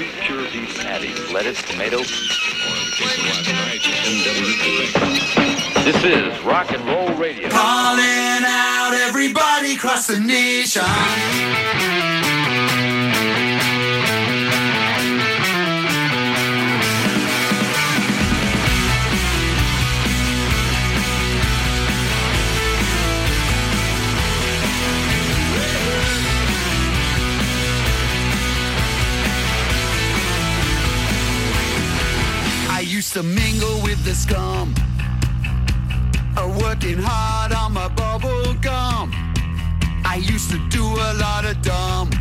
two pure beef patties, lettuce, tomato. This is rock and roll radio. Calling out everybody across the nation. To mingle with the scum. uh, Working hard on my bubble gum. I used to do a lot of dumb.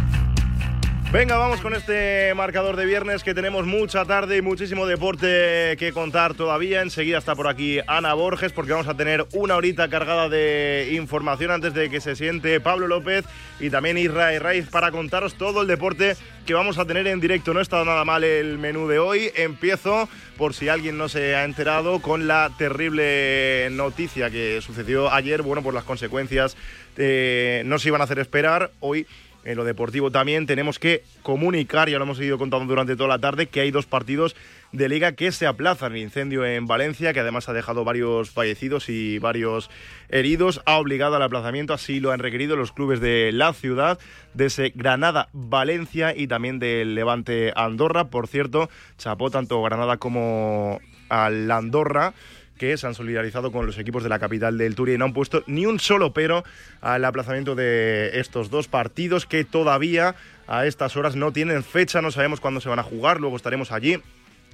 Venga, vamos con este marcador de viernes que tenemos mucha tarde y muchísimo deporte que contar todavía. Enseguida está por aquí Ana Borges porque vamos a tener una horita cargada de información antes de que se siente Pablo López y también Israel Raiz para contaros todo el deporte que vamos a tener en directo. No está nada mal el menú de hoy. Empiezo, por si alguien no se ha enterado, con la terrible noticia que sucedió ayer. Bueno, por las consecuencias eh, no se iban a hacer esperar. Hoy en lo deportivo también tenemos que comunicar, ya lo hemos seguido contando durante toda la tarde, que hay dos partidos de liga que se aplazan. El incendio en Valencia, que además ha dejado varios fallecidos y varios heridos, ha obligado al aplazamiento, así lo han requerido los clubes de la ciudad, de ese Granada, Valencia y también del Levante Andorra. Por cierto, chapó tanto Granada como al Andorra que se han solidarizado con los equipos de la capital del Turia y no han puesto ni un solo pero al aplazamiento de estos dos partidos que todavía a estas horas no tienen fecha, no sabemos cuándo se van a jugar, luego estaremos allí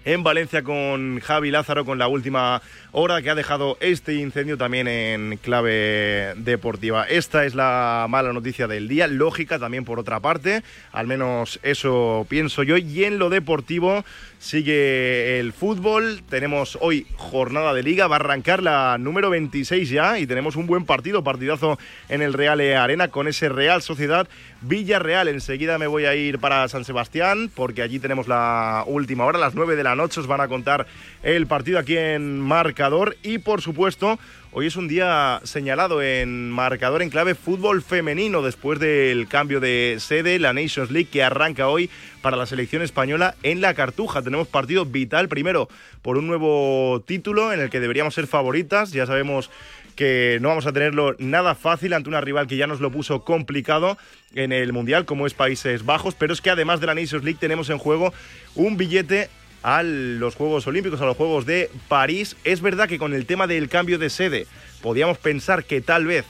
en Valencia con Javi Lázaro con la última hora que ha dejado este incendio también en clave deportiva. Esta es la mala noticia del día, lógica también por otra parte, al menos eso pienso yo. Y en lo deportivo sigue el fútbol, tenemos hoy jornada de liga, va a arrancar la número 26 ya y tenemos un buen partido, partidazo en el Real Arena con ese Real Sociedad Villarreal. Enseguida me voy a ir para San Sebastián porque allí tenemos la última hora, las 9 de la noche os van a contar el partido aquí en marcador y por supuesto hoy es un día señalado en marcador en clave fútbol femenino después del cambio de sede, la Nations League que arranca hoy para la selección española en la Cartuja. Tenemos partido vital primero por un nuevo título en el que deberíamos ser favoritas, ya sabemos que no vamos a tenerlo nada fácil ante una rival que ya nos lo puso complicado en el Mundial como es Países Bajos, pero es que además de la Nations League tenemos en juego un billete a los Juegos Olímpicos, a los Juegos de París. Es verdad que con el tema del cambio de sede podíamos pensar que tal vez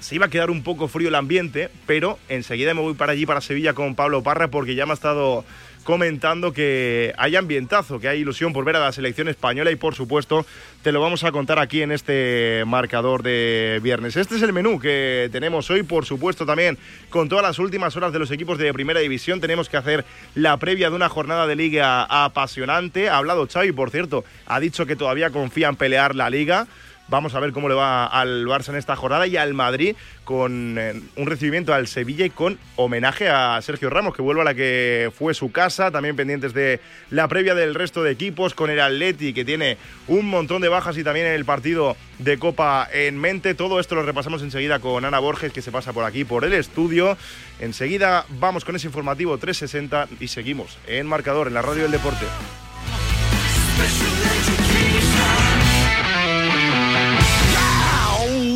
se iba a quedar un poco frío el ambiente, pero enseguida me voy para allí, para Sevilla, con Pablo Parra, porque ya me ha estado comentando que hay ambientazo, que hay ilusión por ver a la selección española y por supuesto te lo vamos a contar aquí en este marcador de viernes. Este es el menú que tenemos hoy, por supuesto también con todas las últimas horas de los equipos de primera división. Tenemos que hacer la previa de una jornada de liga apasionante. Ha hablado Xavi, por cierto, ha dicho que todavía confía en pelear la liga. Vamos a ver cómo le va al Barça en esta jornada y al Madrid con eh, un recibimiento al Sevilla y con homenaje a Sergio Ramos, que vuelve a la que fue su casa. También pendientes de la previa del resto de equipos con el Atleti, que tiene un montón de bajas y también el partido de Copa en mente. Todo esto lo repasamos enseguida con Ana Borges, que se pasa por aquí, por el estudio. Enseguida vamos con ese informativo 360 y seguimos en marcador en la radio del deporte.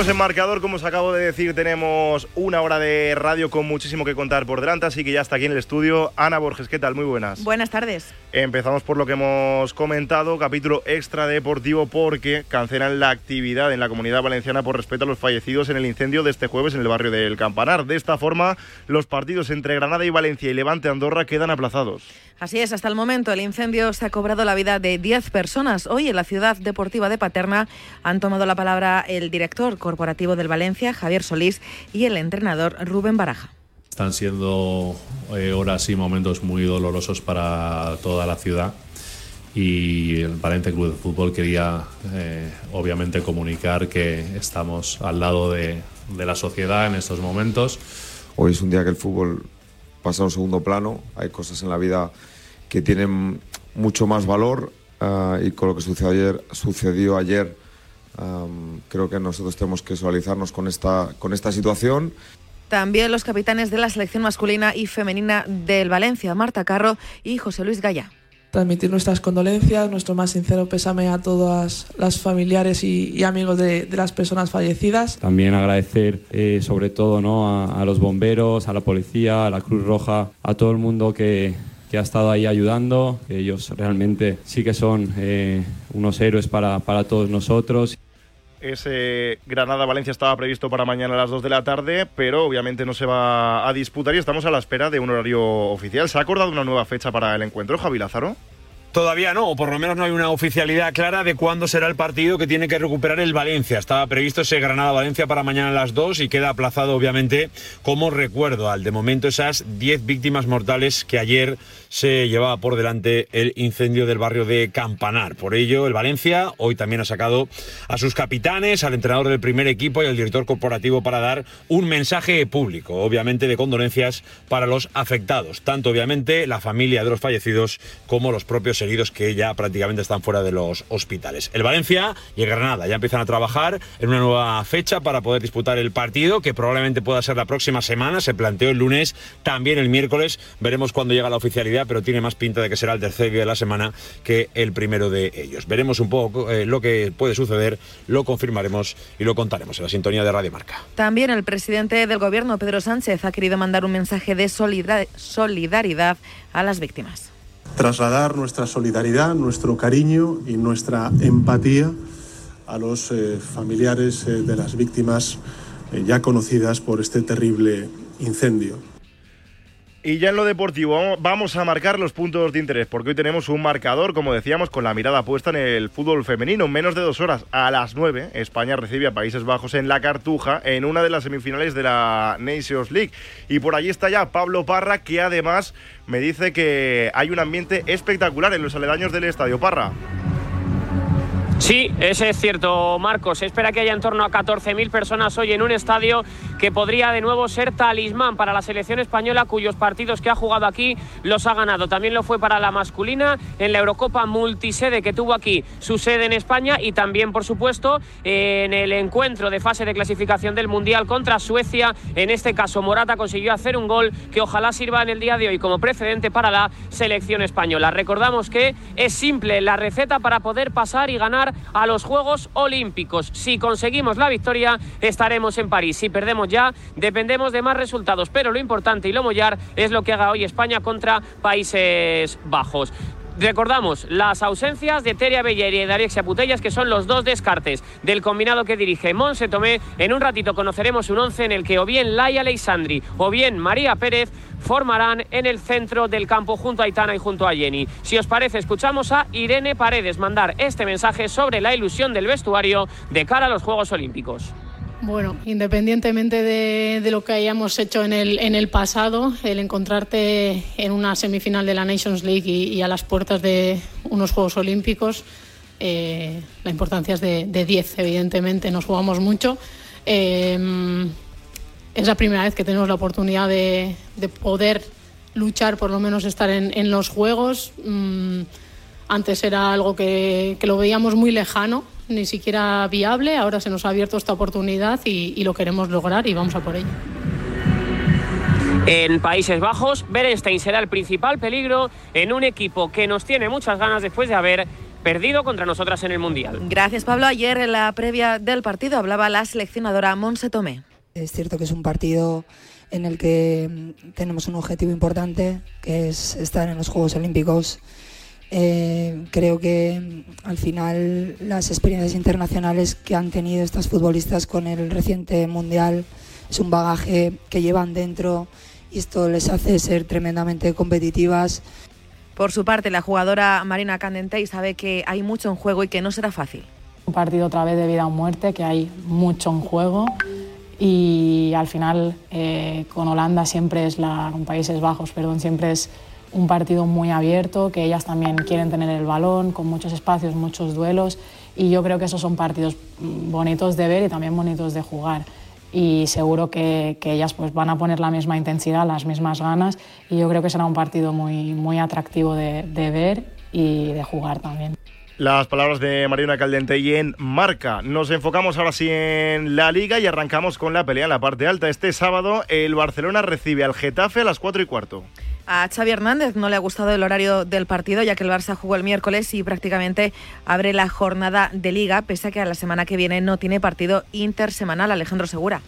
Seguimos en marcador, como os acabo de decir, tenemos una hora de radio con muchísimo que contar por delante, así que ya está aquí en el estudio Ana Borges, ¿qué tal? Muy buenas. Buenas tardes. Empezamos por lo que hemos comentado, capítulo extra deportivo porque cancelan la actividad en la comunidad valenciana por respeto a los fallecidos en el incendio de este jueves en el barrio del Campanar. De esta forma, los partidos entre Granada y Valencia y Levante Andorra quedan aplazados. Así es, hasta el momento el incendio se ha cobrado la vida de 10 personas. Hoy en la ciudad deportiva de Paterna han tomado la palabra el director corporativo del Valencia, Javier Solís, y el entrenador Rubén Baraja. Están siendo eh, horas y momentos muy dolorosos para toda la ciudad y el Valencia Club de Fútbol quería eh, obviamente comunicar que estamos al lado de, de la sociedad en estos momentos. Hoy es un día que el fútbol pasa a un segundo plano, hay cosas en la vida que tienen mucho más valor uh, y con lo que sucedió ayer, sucedió ayer um, creo que nosotros tenemos que solidarizarnos con esta, con esta situación. También los capitanes de la selección masculina y femenina del Valencia, Marta Carro y José Luis Gaya transmitir nuestras condolencias, nuestro más sincero pésame a todas las familiares y, amigos de, las personas fallecidas. También agradecer eh, sobre todo ¿no? a, a, los bomberos, a la policía, a la Cruz Roja, a todo el mundo que, que ha estado ahí ayudando. Ellos realmente sí que son eh, unos héroes para, para todos nosotros. Ese Granada-Valencia estaba previsto para mañana a las 2 de la tarde, pero obviamente no se va a disputar y estamos a la espera de un horario oficial. ¿Se ha acordado una nueva fecha para el encuentro, Javi Lázaro? Todavía no, o por lo menos no hay una oficialidad clara de cuándo será el partido que tiene que recuperar el Valencia. Estaba previsto ese Granada-Valencia para mañana a las 2 y queda aplazado, obviamente, como recuerdo al de momento esas 10 víctimas mortales que ayer se llevaba por delante el incendio del barrio de Campanar. Por ello, el Valencia hoy también ha sacado a sus capitanes, al entrenador del primer equipo y al director corporativo para dar un mensaje público, obviamente de condolencias para los afectados, tanto obviamente la familia de los fallecidos como los propios heridos que ya prácticamente están fuera de los hospitales. El Valencia y el Granada ya empiezan a trabajar en una nueva fecha para poder disputar el partido, que probablemente pueda ser la próxima semana. Se planteó el lunes, también el miércoles. Veremos cuándo llega la oficialidad, pero tiene más pinta de que será el tercer día de la semana que el primero de ellos. Veremos un poco eh, lo que puede suceder, lo confirmaremos y lo contaremos en la sintonía de Radio Marca. También el presidente del gobierno, Pedro Sánchez, ha querido mandar un mensaje de solidaridad a las víctimas trasladar nuestra solidaridad, nuestro cariño y nuestra empatía a los eh, familiares eh, de las víctimas eh, ya conocidas por este terrible incendio. Y ya en lo deportivo vamos a marcar los puntos de interés, porque hoy tenemos un marcador, como decíamos, con la mirada puesta en el fútbol femenino. En menos de dos horas, a las nueve, España recibe a Países Bajos en la Cartuja, en una de las semifinales de la Nations League. Y por allí está ya Pablo Parra, que además me dice que hay un ambiente espectacular en los aledaños del estadio. Parra. Sí, ese es cierto, Marcos. Se espera que haya en torno a 14.000 personas hoy en un estadio que podría de nuevo ser talismán para la selección española, cuyos partidos que ha jugado aquí los ha ganado. También lo fue para la masculina en la Eurocopa multisede que tuvo aquí su sede en España y también, por supuesto, en el encuentro de fase de clasificación del Mundial contra Suecia. En este caso, Morata consiguió hacer un gol que ojalá sirva en el día de hoy como precedente para la selección española. Recordamos que es simple la receta para poder pasar y ganar a los Juegos Olímpicos. Si conseguimos la victoria, estaremos en París. Si perdemos ya, dependemos de más resultados. Pero lo importante y lo mollar es lo que haga hoy España contra Países Bajos. Recordamos las ausencias de Teria Belleri y de Alexia Putellas, que son los dos descartes del combinado que dirige Monse Tomé. En un ratito conoceremos un once en el que o bien Laia Alexandri o bien María Pérez formarán en el centro del campo junto a Aitana y junto a Jenny. Si os parece, escuchamos a Irene Paredes mandar este mensaje sobre la ilusión del vestuario de cara a los Juegos Olímpicos. Bueno, independientemente de, lo que hayamos hecho en el, en el pasado, el encontrarte en una semifinal de la Nations League y, a las puertas de unos Juegos Olímpicos, eh, la importancia es de, de 10, evidentemente, nos jugamos mucho. Eh, es la primera vez que tenemos la oportunidad de, de poder luchar, por lo menos estar en, los Juegos. Mm, antes era algo que lo veíamos muy lejano, ni siquiera viable. Ahora se nos ha abierto esta oportunidad y, y, lo queremos lograr y vamos a por ello. En Países Bajos, Berenstein será el principal peligro en un equipo que nos tiene muchas ganas después de haber perdido contra nosotras en el Mundial. Gracias, Pablo. Ayer en la previa del partido hablaba la seleccionadora Monse Tomé. Es cierto que es un partido en el que tenemos un objetivo importante, que es estar en los Juegos Olímpicos eh, creo que al final las experiencias internacionales que han tenido estas futbolistas con el reciente mundial es un bagaje que llevan dentro y esto les hace ser tremendamente competitivas Por su parte, la jugadora Marina Candentey sabe que hay mucho en juego y que no será fácil. Un partido otra vez de vida o muerte, que hay mucho en juego y al final eh, con Holanda siempre es la, con Países Bajos, perdón, siempre es un partido muy abierto, que ellas también quieren tener el balón, con muchos espacios, muchos duelos y yo creo que esos son partidos bonitos de ver y también bonitos de jugar y seguro que, ellas pues van a poner la misma intensidad, las mismas ganas y yo creo que será un partido muy, muy atractivo de, ver y de jugar también. Las palabras de Mariana Caldentey en Marca. Nos enfocamos ahora sí en la Liga y arrancamos con la pelea en la parte alta. Este sábado el Barcelona recibe al Getafe a las 4 y cuarto. A Xavi Hernández no le ha gustado el horario del partido, ya que el Barça jugó el miércoles y prácticamente abre la jornada de liga, pese a que a la semana que viene no tiene partido intersemanal. Alejandro Segura.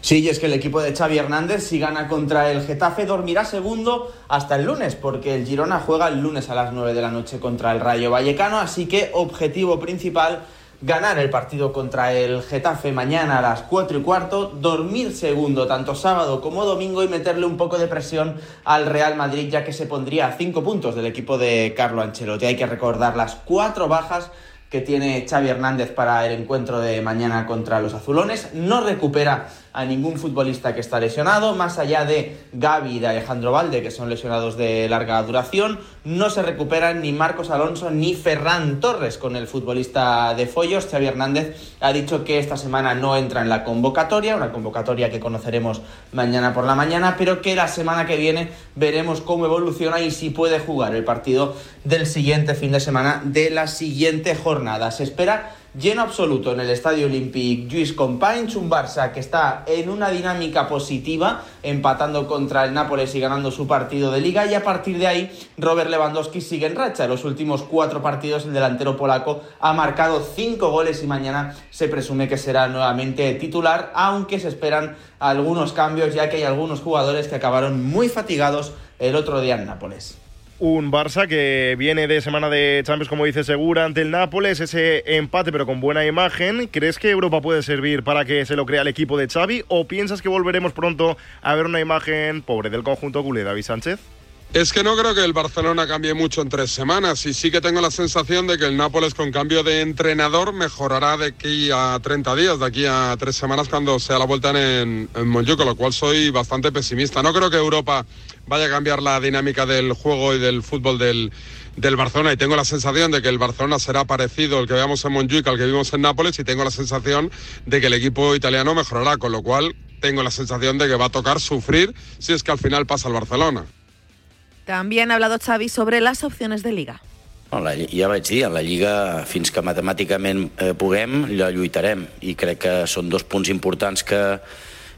Sí, y es que el equipo de Xavi Hernández, si gana contra el Getafe, dormirá segundo hasta el lunes, porque el Girona juega el lunes a las 9 de la noche contra el Rayo Vallecano, así que objetivo principal ganar el partido contra el Getafe mañana a las 4 y cuarto, dormir segundo tanto sábado como domingo y meterle un poco de presión al Real Madrid ya que se pondría a 5 puntos del equipo de Carlo Ancelotti. Hay que recordar las cuatro bajas que tiene Xavi Hernández para el encuentro de mañana contra los azulones. No recupera a ningún futbolista que está lesionado, más allá de Gaby y de Alejandro Valde, que son lesionados de larga duración. No se recuperan ni Marcos Alonso ni Ferran Torres con el futbolista de Follos. Xavi Hernández ha dicho que esta semana no entra en la convocatoria, una convocatoria que conoceremos mañana por la mañana, pero que la semana que viene veremos cómo evoluciona y si puede jugar el partido del siguiente fin de semana de la siguiente jornada. Se espera lleno absoluto en el Estadio Olímpic Lluís Companys, un Barça que está en una dinámica positiva, empatando contra el Nápoles y ganando su partido de liga y a partir de ahí Robert Lewandowski sigue en racha. En los últimos cuatro partidos el delantero polaco ha marcado cinco goles y mañana se presume que será nuevamente titular, aunque se esperan algunos cambios ya que hay algunos jugadores que acabaron muy fatigados el otro día en Nápoles. Un Barça que viene de semana de Champions, como dice Segura, ante el Nápoles, ese empate pero con buena imagen. ¿Crees que Europa puede servir para que se lo crea el equipo de Xavi o piensas que volveremos pronto a ver una imagen pobre del conjunto culé, David Sánchez? Es que no creo que el Barcelona cambie mucho en tres semanas y sí que tengo la sensación de que el Nápoles con cambio de entrenador mejorará de aquí a 30 días, de aquí a tres semanas cuando sea la vuelta en, en Montjuic, con lo cual soy bastante pesimista. No creo que Europa vaya a cambiar la dinámica del juego y del fútbol del, Barcelona y tengo la sensación de que el Barcelona será parecido al que veamos en Montjuic al que vimos en Nápoles y tengo la sensación de que el equipo italiano mejorará, con lo cual tengo la sensación de que va a tocar sufrir si es que al final pasa el Barcelona. También ha hablado Xavi sobre las opciones de Liga. No, la, ja vaig dir, a la Lliga, fins que matemàticament eh, puguem, la lluitarem. I crec que són dos punts importants que,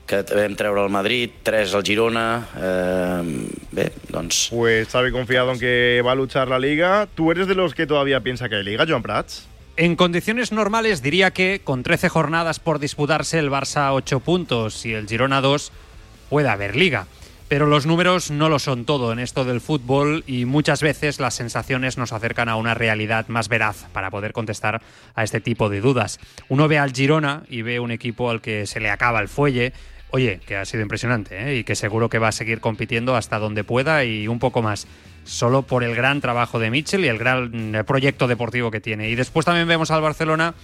que vam treure al Madrid, tres al Girona. Eh, bé, doncs... Pues Xavi confiado en que va a luchar la Liga. ¿Tú eres de los que todavía piensa que hay Liga, Joan Prats? En condiciones normales diría que con 13 jornadas por disputarse el Barça 8 puntos y el Girona 2 puede haber liga. Pero los números no lo son todo en esto del fútbol y muchas veces las sensaciones nos acercan a una realidad más veraz para poder contestar a este tipo de dudas. Uno ve al Girona y ve un equipo al que se le acaba el fuelle. Oye, que ha sido impresionante ¿eh? y que seguro que va a seguir compitiendo hasta donde pueda y un poco más. Solo por el gran trabajo de Mitchell y el gran eh, proyecto deportivo que tiene. Y después también vemos al Barcelona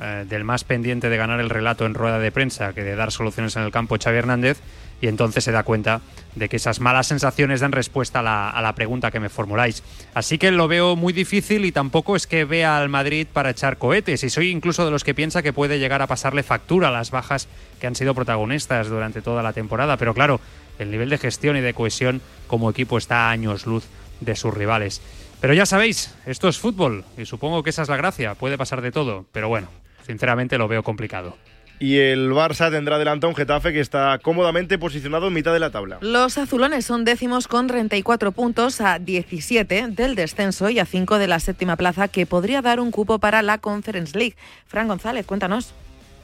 eh, del más pendiente de ganar el relato en rueda de prensa que de dar soluciones en el campo Xavi Hernández y entonces se da cuenta de que esas malas sensaciones dan respuesta a la, a la, pregunta que me formuláis. Así que lo veo muy difícil y tampoco es que vea al Madrid para echar cohetes y soy incluso de los que piensa que puede llegar a pasarle factura a las bajas que han sido protagonistas durante toda la temporada, pero claro, el nivel de gestión y de cohesión como equipo está a años luz de sus rivales. Pero ya sabéis, esto es fútbol y supongo que esa es la gracia, puede pasar de todo, pero bueno, sinceramente lo veo complicado. Y el Barça tendrá delante a un Getafe que está cómodamente posicionado en mitad de la tabla. Los azulones son décimos con 34 puntos a 17 del descenso y a 5 de la séptima plaza que podría dar un cupo para la Conference League. Fran González, cuéntanos.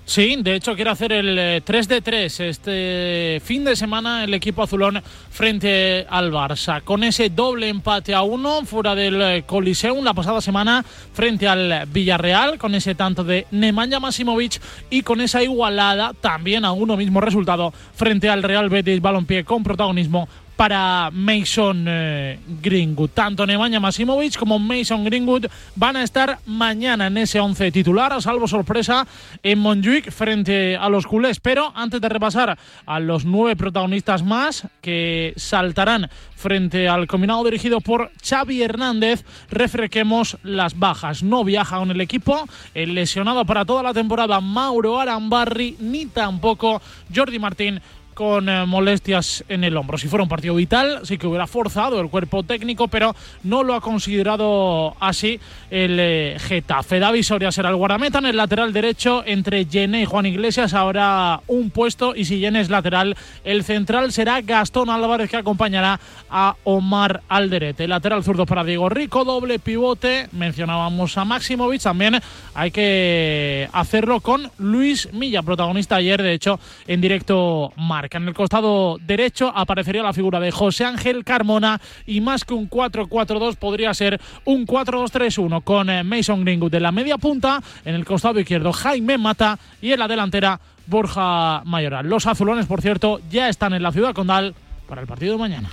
Sí, de hecho quiere hacer el 3 de 3 este fin de semana el equipo azulón frente al Barça. Con ese doble empate a uno fuera del Coliseum la pasada semana frente al Villarreal, con ese tanto de Nemanja Masimovic y con esa igualada también a uno mismo resultado frente al Real Betis Balompié con protagonismo para Mason eh, Greenwood. Tanto Nemanja Masimovic como Mason Greenwood van a estar mañana en ese 11 titular, salvo sorpresa en Montjuic frente a los culés. Pero antes de repasar a los nueve protagonistas más que saltarán frente al combinado dirigido por Xavi Hernández, refresquemos las bajas. No viaja con el equipo, el lesionado para toda la temporada Mauro Arambarri, ni tampoco Jordi Martín con eh, molestias en el hombro. Si fuera un partido vital, sí que hubiera forzado el cuerpo técnico, pero no lo ha considerado así el eh, Getafe. David Soria será el guardameta en el lateral derecho entre Yené y Juan Iglesias. Habrá un puesto y si Yené es lateral, el central será Gastón Álvarez que acompañará a Omar Alderete. Lateral zurdo para Diego Rico, doble pivote. Mencionábamos a Maximovic. También hay que hacerlo con Luis Milla, protagonista ayer, de hecho, en directo Mar en el costado derecho aparecería la figura de José Ángel Carmona y más que un 4-4-2 podría ser un 4-2-3-1 con eh, Mason Greenwood en la media punta, en el costado izquierdo Jaime Mata y en la delantera Borja Mayoral. Los azulones, por cierto, ya están en la ciudad condal para el partido de mañana.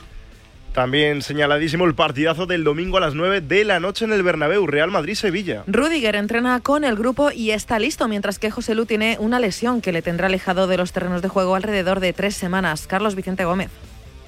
También señaladísimo el partidazo del domingo a las 9 de la noche en el Bernabéu, Real Madrid-Sevilla. Rudiger entrena con el grupo y está listo, mientras que José Lu tiene una lesión que le tendrá alejado de los terrenos de juego alrededor de tres semanas. Carlos Vicente Gómez.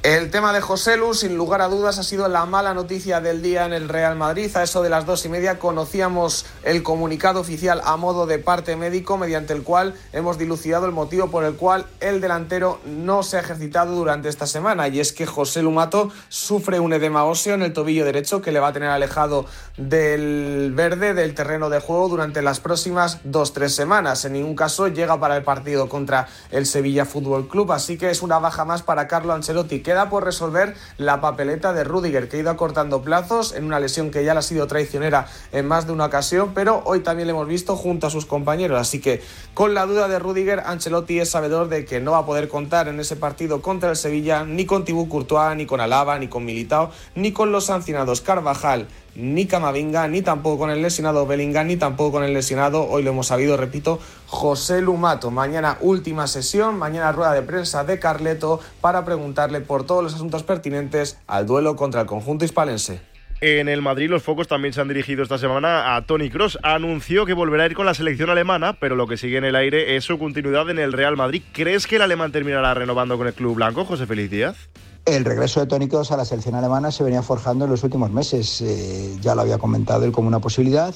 El tema de José Lu, sin lugar a dudas, ha sido la mala noticia del día en el Real Madrid. A eso de las dos y media conocíamos el comunicado oficial a modo de parte médico, mediante el cual hemos dilucidado el motivo por el cual el delantero no se ha ejercitado durante esta semana. Y es que José Lu Mato sufre un edema óseo en el tobillo derecho que le va a tener alejado del verde, del terreno de juego, durante las próximas dos-tres semanas. En ningún caso llega para el partido contra el Sevilla Fútbol Club. Así que es una baja más para Carlo Ancelotti. Queda por resolver la papeleta de Rudiger, que ha ido acortando plazos en una lesión que ya le ha sido traicionera en más de una ocasión, pero hoy también le hemos visto junto a sus compañeros. Así que con la duda de Rudiger, Ancelotti es sabedor de que no va a poder contar en ese partido contra el Sevilla ni con Tibú Courtois, ni con Alaba, ni con Militao, ni con los sancionados Carvajal, ni Camavinga, ni tampoco con el lesionado Bellingham, ni tampoco con el lesionado, hoy lo hemos sabido, repito, José Lumato. Mañana última sesión, mañana rueda de prensa de Carleto para preguntarle por todos los asuntos pertinentes al duelo contra el conjunto hispalense. En el Madrid los focos también se han dirigido esta semana a Tony Cross. Anunció que volverá a ir con la selección alemana, pero lo que sigue en el aire es su continuidad en el Real Madrid. ¿Crees que el alemán terminará renovando con el club blanco, José Feliz Díaz? El regreso de Tony Kroos a la selección alemana se venía forjando en los últimos meses. Eh, ya lo había comentado él como una posibilidad.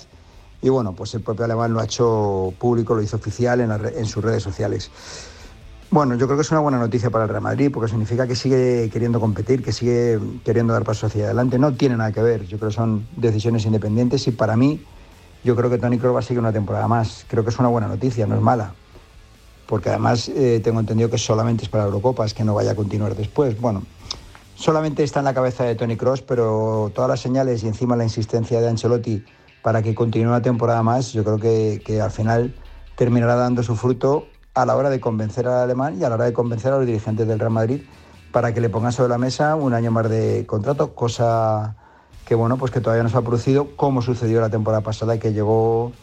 Y bueno, pues el propio alemán lo ha hecho público, lo hizo oficial en, en sus redes sociales. Bueno, yo creo que es una buena noticia para el Real Madrid porque significa que sigue queriendo competir, que sigue queriendo dar pasos hacia adelante. No tiene nada que ver, yo creo que son decisiones independientes y para mí, yo creo que Tony Kroos va a seguir una temporada más. Creo que es una buena noticia, no es mala. Porque además eh, tengo entendido que solamente es para Eurocopa, es que no vaya a continuar después. Bueno, solamente está en la cabeza de Tony Cross, pero todas las señales y encima la insistencia de Ancelotti para que continúe una temporada más, yo creo que, al final terminará dando su fruto a la hora de convencer al alemán y a la hora de convencer a los dirigentes del Real Madrid para que le pongan sobre la mesa un año más de contrato, cosa que bueno, pues que todavía no se ha producido, como sucedió la temporada pasada y que llegó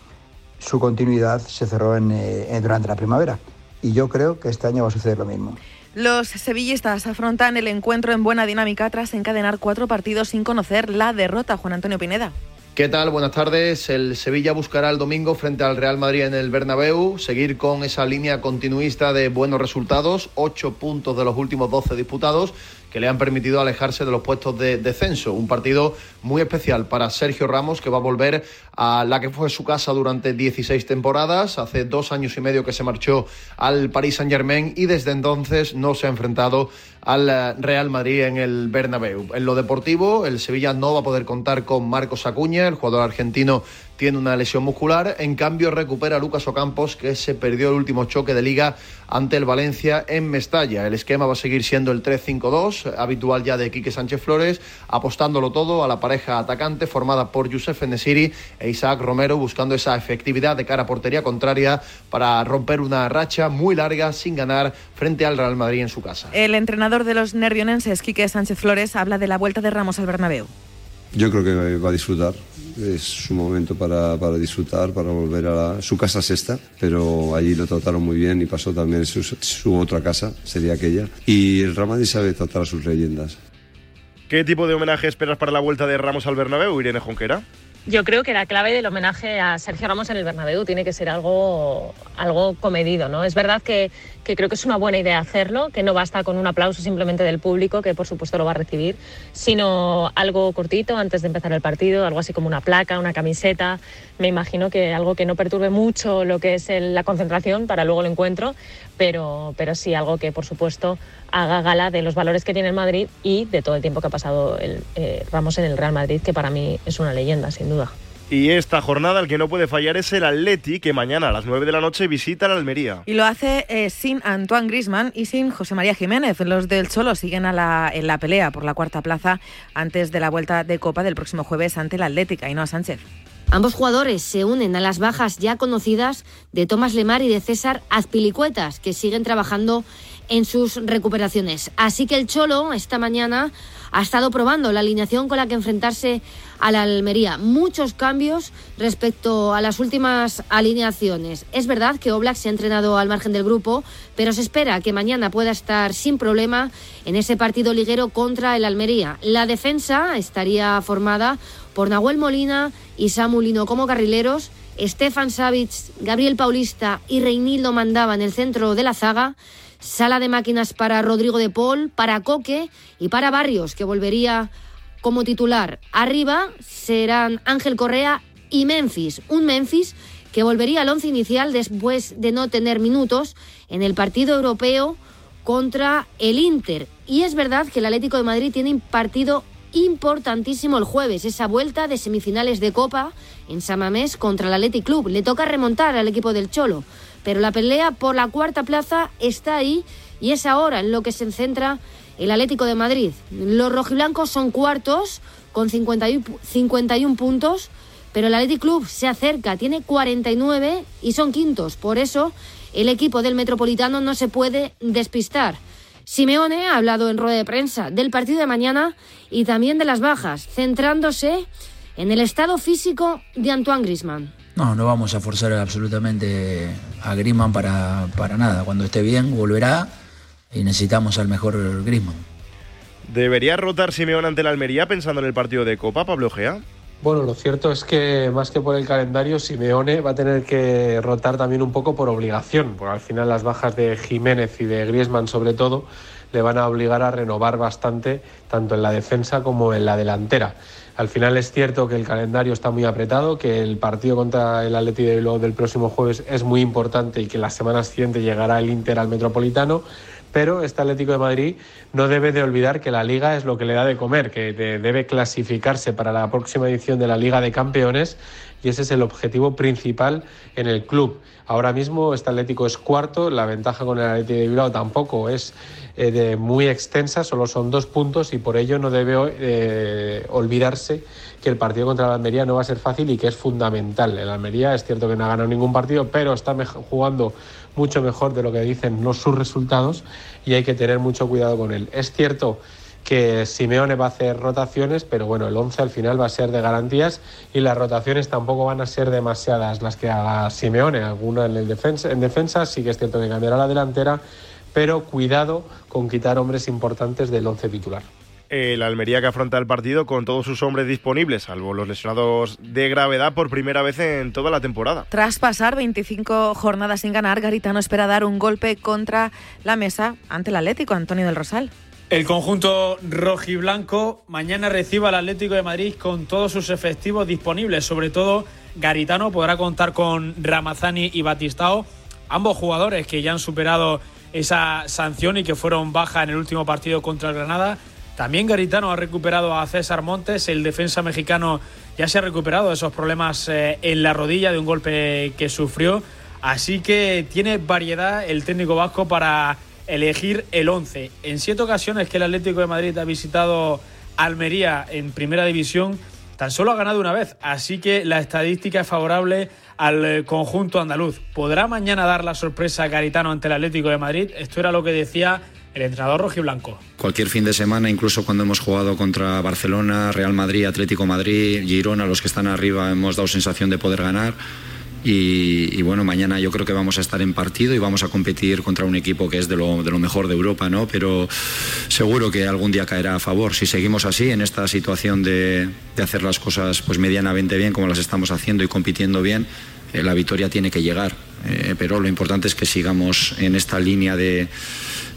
su continuidad se cerró en, eh, durante la primavera. Y yo creo que este año va a suceder lo mismo. Los sevillistas afrontan el encuentro en buena dinámica tras encadenar cuatro partidos sin conocer la derrota. Juan Antonio Pineda. ¿Qué tal? Buenas tardes. El Sevilla buscará el domingo frente al Real Madrid en el Bernabéu seguir con esa línea continuista de buenos resultados, ocho puntos de los últimos 12 disputados que le han permitido alejarse de los puestos de descenso. Un partido muy especial para Sergio Ramos, que va a volver a la que fue su casa durante 16 temporadas. Hace dos años y medio que se marchó al Paris Saint Germain y desde entonces no se ha enfrentado al eh, Real Madrid en el Bernabéu. En lo deportivo, el Sevilla no va a poder contar con Marcos Acuña, el jugador argentino tiene una lesión muscular. En cambio, recupera a Lucas Ocampos, que se perdió el último choque de liga ante el Valencia en Mestalla. El esquema va a seguir siendo el 3-5-2, habitual ya de Quique Sánchez Flores, apostándolo todo a la pareja atacante formada por Youssef Enesiri e Isaac Romero, buscando esa efectividad de cara a portería contraria para romper una racha muy larga sin ganar frente al Real Madrid en su casa. El entrenador de los nervionenses, Quique Sánchez Flores, habla de la vuelta de Ramos al Bernabéu yo creo que va a disfrutar. Es su momento para, para disfrutar, para volver a la- su casa sexta, pero allí lo trataron muy bien y pasó también su, su otra casa, sería aquella. Y el Real Madrid sabe tratar a sus leyendas. ¿Qué tipo de homenaje esperas para la vuelta de Ramos al Bernabéu, Irene Jonquera? Yo creo que la clave del homenaje a Sergio Ramos en el Bernabéu tiene que ser algo, algo comedido, ¿no? Es verdad que, que creo que es una buena idea hacerlo, que no basta con un aplauso simplemente del público, que por supuesto lo va a recibir, sino algo cortito antes de empezar el partido, algo así como una placa, una camiseta. Me imagino que algo que no perturbe mucho lo que es el- la concentración para luego el encuentro, pero, pero sí algo que por supuesto haga gala de los valores que tiene el Madrid y de todo el tiempo que ha pasado el, eh, Ramos en el Real Madrid, que para mí es una leyenda, sin duda. Y esta jornada el que no puede fallar es el Atleti, que mañana a las 9 de la noche visita la Almería. Y lo hace eh, sin Antoine Grisman y sin José María Jiménez. Los del Cholo siguen a la, en la pelea por la cuarta plaza antes de la vuelta de Copa del próximo jueves ante el Atlética. Ainhoa Sánchez. Ambos jugadores se unen a las bajas ya conocidas de Tomás Lemar y de César Azpilicuetas, que siguen trabajando en sus recuperaciones. Así que el Cholo esta mañana ha estado probando la alineación con la que enfrentarse a la Almería. Muchos cambios respecto a las últimas alineaciones. Es verdad que Oblak se ha entrenado al margen del grupo, pero se espera que mañana pueda estar sin problema en ese partido liguero contra el Almería. La defensa estaría formada por Nahuel Molina y Samu Lino como carrileros, Stefan Savic, Gabriel Paulista y Reinildo Mandaba en el centro de la zaga, sala de máquinas para Rodrigo de Paul, para Coque y para Barrios, que volvería como titular. Arriba serán Ángel Correa y Memphis, un Memphis que volvería al once inicial después de no tener minutos en el partido europeo contra el Inter. Y es verdad que el Atlético de Madrid tiene un partido importantísimo el jueves, esa vuelta de semifinales de Copa en Samamés contra el Athletic Club. Le toca remontar al equipo del Cholo, pero la pelea por la cuarta plaza está ahí y es ahora en lo que se centra el Atlético de Madrid. Los rojiblancos son cuartos con 51, 51 puntos, pero el Athletic Club se acerca, tiene 49 y son quintos. Por eso el equipo del Metropolitano no se puede despistar. Simeone ha hablado en rueda de prensa del partido de mañana y también de las bajas, centrándose en el estado físico de Antoine Griezmann. No, no vamos a forzar absolutamente a Griezmann para, para nada. Cuando esté bien, volverá y necesitamos al mejor Griezmann. ¿Debería rotar Simeón ante la Almería pensando en el partido de Copa, Pablo Gea? Bueno, lo cierto es que más que por el calendario, Simeone va a tener que rotar también un poco por obligación, porque al final las bajas de Jiménez y de Griezmann sobre todo le van a obligar a renovar bastante tanto en la defensa como en la delantera. Al final es cierto que el calendario está muy apretado, que el partido contra el Atleti de del próximo jueves es muy importante y que la semana siguiente llegará el Inter al Metropolitano, pero este Atlético de Madrid no debe de olvidar que la liga es lo que le da de comer, que de- debe clasificarse para la próxima edición de la Liga de Campeones y ese es el objetivo principal en el club. Ahora mismo este Atlético es cuarto, la ventaja con el Atlético de Bilbao tampoco es eh, de muy extensa, solo son dos puntos y por ello no debe eh, olvidarse que el partido contra la Almería no va a ser fácil y que es fundamental. El Almería es cierto que no ha ganado ningún partido, pero está jugando mucho mejor de lo que dicen los sus resultados y hay que tener mucho cuidado con él. Es cierto que Simeone va a hacer rotaciones, pero bueno, el 11 al final va a ser de garantías y las rotaciones tampoco van a ser demasiadas las que haga Simeone. Alguna en, el defensa, en defensa sí que es cierto que cambiará la delantera, pero cuidado con quitar hombres importantes del 11 titular. El Almería que afronta el partido con todos sus hombres disponibles, salvo los lesionados de gravedad por primera vez en toda la temporada. Tras pasar 25 jornadas sin ganar, Garitano espera dar un golpe contra la mesa ante el Atlético, Antonio del Rosal. El conjunto rojiblanco mañana recibe al Atlético de Madrid con todos sus efectivos disponibles. Sobre todo, Garitano podrá contar con Ramazani y Batistao, ambos jugadores que ya han superado esa sanción y que fueron baja en el último partido contra el Granada. También Garitano ha recuperado a César Montes, el defensa mexicano ya se ha recuperado de esos problemas eh, en la rodilla de un golpe que sufrió. Así que tiene variedad el técnico vasco para elegir el 11. En siete ocasiones que el Atlético de Madrid ha visitado Almería en primera división, tan solo ha ganado una vez. Así que la estadística es favorable al eh, conjunto andaluz. ¿Podrá mañana dar la sorpresa a Garitano ante el Atlético de Madrid? Esto era lo que decía el entrenador rojiblanco. Cualquier fin de semana, incluso cuando hemos jugado contra Barcelona, Real Madrid, Atlético Madrid, Girona, los que están arriba, hemos dado sensación de poder ganar. Y, bueno, mañana yo creo que vamos a estar en partido y vamos a competir contra un equipo que es de lo, de lo mejor de Europa, ¿no? Pero seguro que algún día caerá a favor. Si seguimos así, en esta situación de, de hacer las cosas pues medianamente bien, como las estamos haciendo y compitiendo bien, eh, la victoria tiene que llegar. Eh, pero lo importante es que sigamos en esta línea de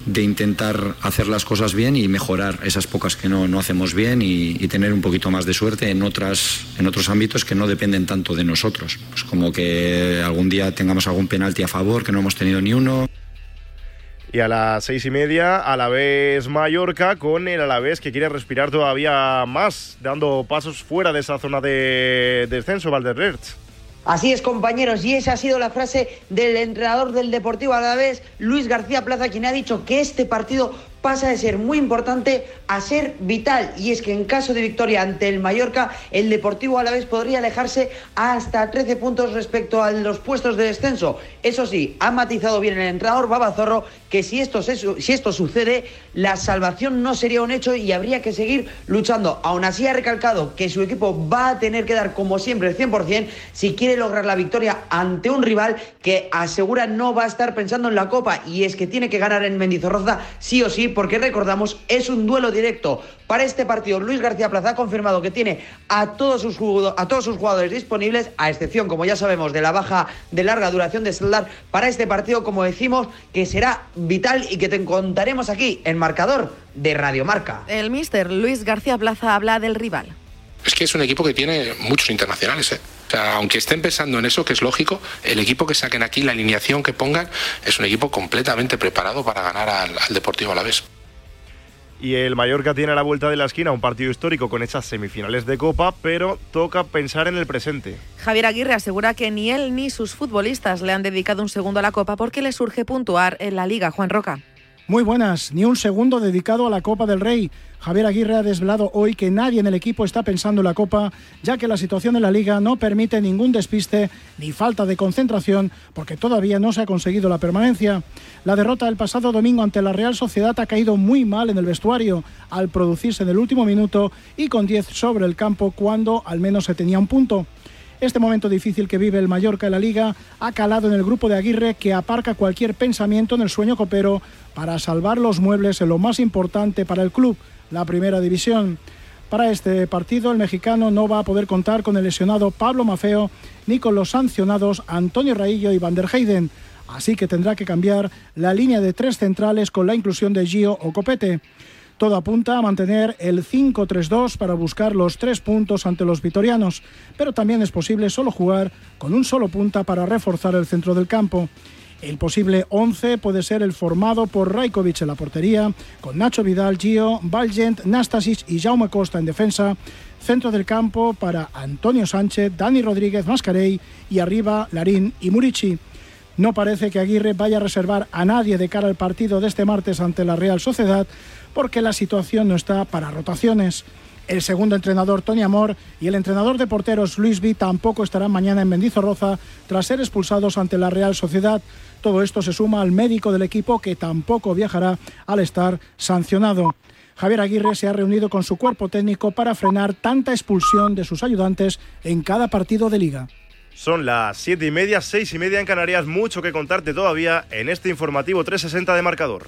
de intentar hacer las cosas bien y mejorar esas pocas que no, no hacemos bien y, tener un poquito más de suerte en, otras, en otros ámbitos que no dependen tanto de nosotros. Pues como que algún día tengamos algún penalti a favor, que no hemos tenido ni uno. Y a las seis y media, a la vez Mallorca, con el Alavés que quiere respirar todavía más, dando pasos fuera de esa zona de descenso, Valderrert. Así es, compañeros, y esa ha sido la frase del entrenador del Deportivo Alavés, Luis García Plaza, quien ha dicho que este partido pasa de ser muy importante a ser vital. Y es que en caso de victoria ante el Mallorca, el Deportivo Alavés podría alejarse hasta 13 puntos respecto a los puestos de descenso. Eso sí, ha matizado bien el entrenador Babazorro que si esto, se, si esto sucede, la salvación no sería un hecho y habría que seguir luchando. Aún así ha recalcado que su equipo va a tener que dar como siempre el 100% si quiere lograr la victoria ante un rival que asegura no va a estar pensando en la Copa y es que tiene que ganar en Mendizorroza sí o sí porque recordamos es un duelo directo. Para este partido Luis García Plaza ha confirmado que tiene a todos sus, a todos sus jugadores disponibles, a excepción, como ya sabemos, de la baja de larga duración de Saldar, para este partido, como decimos, que será vital y que te contaremos aquí en marcador de Radio Marca. El mister Luis García Plaza habla del rival. Es que es un equipo que tiene muchos internacionales, ¿eh? O sea, aunque estén pensando en eso, que es lógico, el equipo que saquen aquí, la alineación que pongan, es un equipo completamente preparado para ganar al, al Deportivo Alavés. Y el Mallorca tiene a la vuelta de la esquina un partido histórico con esas semifinales de Copa, pero toca pensar en el presente. Javier Aguirre asegura que ni él ni sus futbolistas le han dedicado un segundo a la Copa porque le surge puntuar en la Liga. Juan Roca. Muy buenas, ni un segundo dedicado a la Copa del Rey. Javier Aguirre ha desvelado hoy que nadie en el equipo está pensando en la Copa, ya que la situación de la liga no permite ningún despiste ni falta de concentración, porque todavía no se ha conseguido la permanencia. La derrota del pasado domingo ante la Real Sociedad ha caído muy mal en el vestuario, al producirse en el último minuto y con 10 sobre el campo cuando al menos se tenía un punto. Este momento difícil que vive el Mallorca en la liga ha calado en el grupo de Aguirre que aparca cualquier pensamiento en el sueño copero para salvar los muebles en lo más importante para el club, la primera división. Para este partido el mexicano no va a poder contar con el lesionado Pablo Mafeo ni con los sancionados Antonio Raillo y Van der Heyden, así que tendrá que cambiar la línea de tres centrales con la inclusión de Gio o Copete. Todo apunta a mantener el 5-3-2 para buscar los tres puntos ante los vitorianos, pero también es posible solo jugar con un solo punta para reforzar el centro del campo. El posible 11 puede ser el formado por Rajkovic en la portería, con Nacho Vidal, Gio, Valgent, Nastasis y Jaume Costa en defensa, centro del campo para Antonio Sánchez, Dani Rodríguez, Mascarey y arriba Larín y Murici. No parece que Aguirre vaya a reservar a nadie de cara al partido de este martes ante la Real Sociedad, porque la situación no está para rotaciones. El segundo entrenador, Tony Amor, y el entrenador de porteros, Luis V, tampoco estarán mañana en Mendizorroza tras ser expulsados ante la Real Sociedad. Todo esto se suma al médico del equipo que tampoco viajará al estar sancionado. Javier Aguirre se ha reunido con su cuerpo técnico para frenar tanta expulsión de sus ayudantes en cada partido de liga. Son las siete y media, seis y media en Canarias. Mucho que contarte todavía en este informativo 360 de marcador.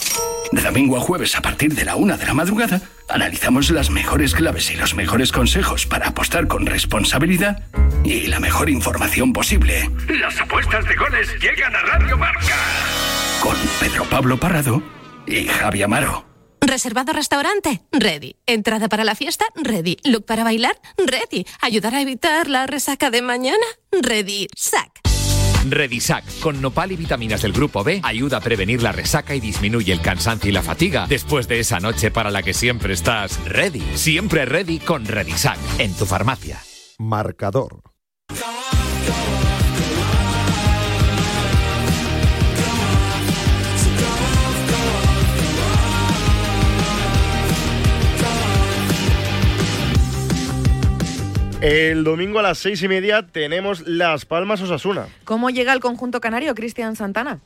De domingo a jueves a partir de la una de la madrugada, analizamos las mejores claves y los mejores consejos para apostar con responsabilidad y la mejor información posible. Las apuestas de goles llegan a Radio Marca. Con Pedro Pablo Parrado y Javi Amaro. ¿Reservado restaurante? Ready. ¿Entrada para la fiesta? Ready. ¿Look para bailar? Ready. ¿Ayudar a evitar la resaca de mañana? Ready. SAC. Redisac, con nopal y vitaminas del grupo B, ayuda a prevenir la resaca y disminuye el cansancio y la fatiga después de esa noche para la que siempre estás ready. Siempre ready con Redisac, en tu farmacia. Marcador. El domingo a las seis y media tenemos Las Palmas Osasuna. ¿Cómo llega el conjunto canario, Cristian Santana?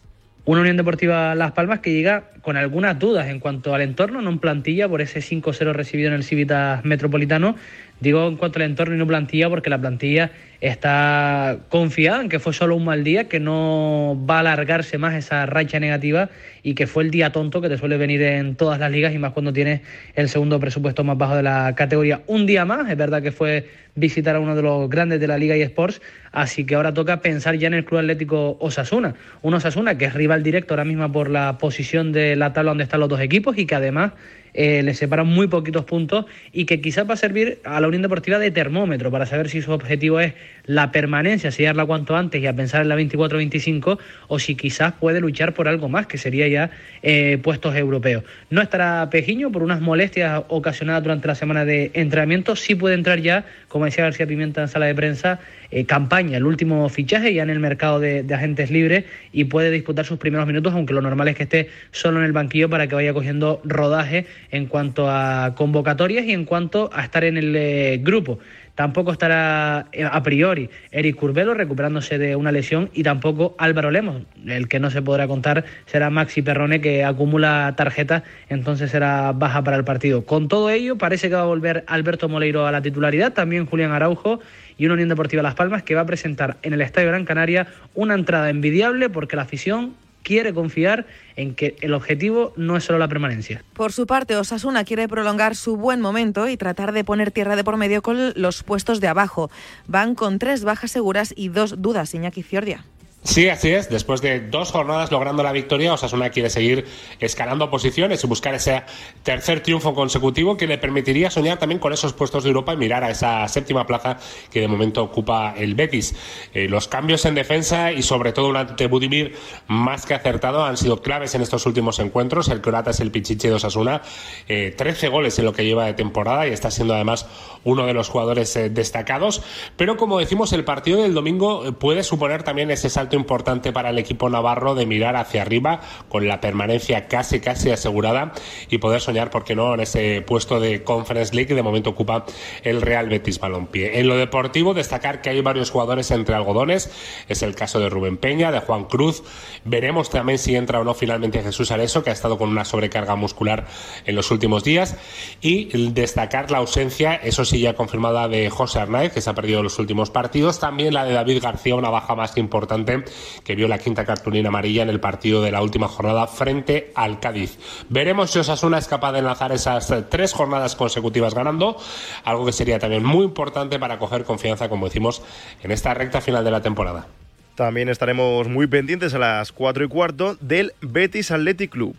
Una Unión Deportiva Las Palmas que llega con algunas dudas en cuanto al entorno, no en plantilla, por ese 5-0 recibido en el Civitas Metropolitano. Digo en cuanto al entorno y no plantilla, porque la plantilla está confiada en que fue solo un mal día, que no va a alargarse más esa racha negativa y que fue el día tonto que te suele venir en todas las ligas y más cuando tienes el segundo presupuesto más bajo de la categoría. Un día más, es verdad que fue visitar a uno de los grandes de la Liga y Sports, así que ahora toca pensar ya en el Club Atlético Osasuna. Un Osasuna que es rival directo ahora mismo por la posición de la tabla donde están los dos equipos y que además eh, le separan muy poquitos puntos y que quizás va a servir a la Unión Deportiva de termómetro para saber si su objetivo es la permanencia, sellarla cuanto antes y a pensar en la 24-25 o si quizás puede luchar por algo más, que sería ya eh, puestos europeos. No estará Pejiño por unas molestias ocasionadas durante la semana de entrenamiento, sí puede entrar ya, como decía García Pimienta en sala de prensa, eh, campaña, el último fichaje ya en el mercado de, agentes libres y puede disputar sus primeros minutos, aunque lo normal es que esté solo en el banquillo para que vaya cogiendo rodaje en cuanto a convocatorias y en cuanto a estar en el eh, grupo. Tampoco estará eh, a priori Eric Curbelo recuperándose de una lesión y tampoco Álvaro Lemos. El que no se podrá contar será Maxi Perrone que acumula tarjetas, entonces será baja para el partido. Con todo ello, parece que va a volver Alberto Moleiro a la titularidad, también Julián Araujo y una Unión Deportiva Las Palmas que va a presentar en el Estadio Gran Canaria una entrada envidiable porque la afición quiere confiar en que el objetivo no es solo la permanencia. Por su parte, Osasuna quiere prolongar su buen momento y tratar de poner tierra de por medio con los puestos de abajo. Van con tres bajas seguras y dos dudas, Iñaki Fiordia. Sí, así es. Después de dos jornadas logrando la victoria, Osasuna quiere seguir escalando posiciones y buscar ese tercer triunfo consecutivo que le permitiría soñar también con esos puestos de Europa y mirar a esa séptima plaza que de momento ocupa el Betis. Eh, los cambios en defensa y sobre todo un ante Budimir más que acertado han sido claves en estos últimos encuentros. El croata es el pichiche de Osasuna. Eh, 13 goles en lo que lleva de temporada y está siendo además uno de los jugadores eh, destacados. Pero como decimos, el partido del domingo puede suponer también ese salto importante para el equipo navarro de mirar hacia arriba con la permanencia casi casi asegurada y poder soñar, ¿por qué no?, en ese puesto de Conference League que de momento ocupa el Real Betis Balompié. En lo deportivo, destacar que hay varios jugadores entre algodones, es el caso de Rubén Peña, de Juan Cruz, veremos también si entra o no finalmente Jesús Areso, que ha estado con una sobrecarga muscular en los últimos días, y destacar la ausencia, eso sí ya confirmada, de José Arnaiz, que se ha perdido los últimos partidos, también la de David García, una baja más importante que vio la quinta cartulina amarilla en el partido de la última jornada frente al Cádiz. Veremos si Osasuna es capaz de enlazar esas tres jornadas consecutivas ganando, algo que sería también muy importante para coger confianza, como decimos, en esta recta final de la temporada. También estaremos muy pendientes a las 4 y cuarto del Betis Athletic Club.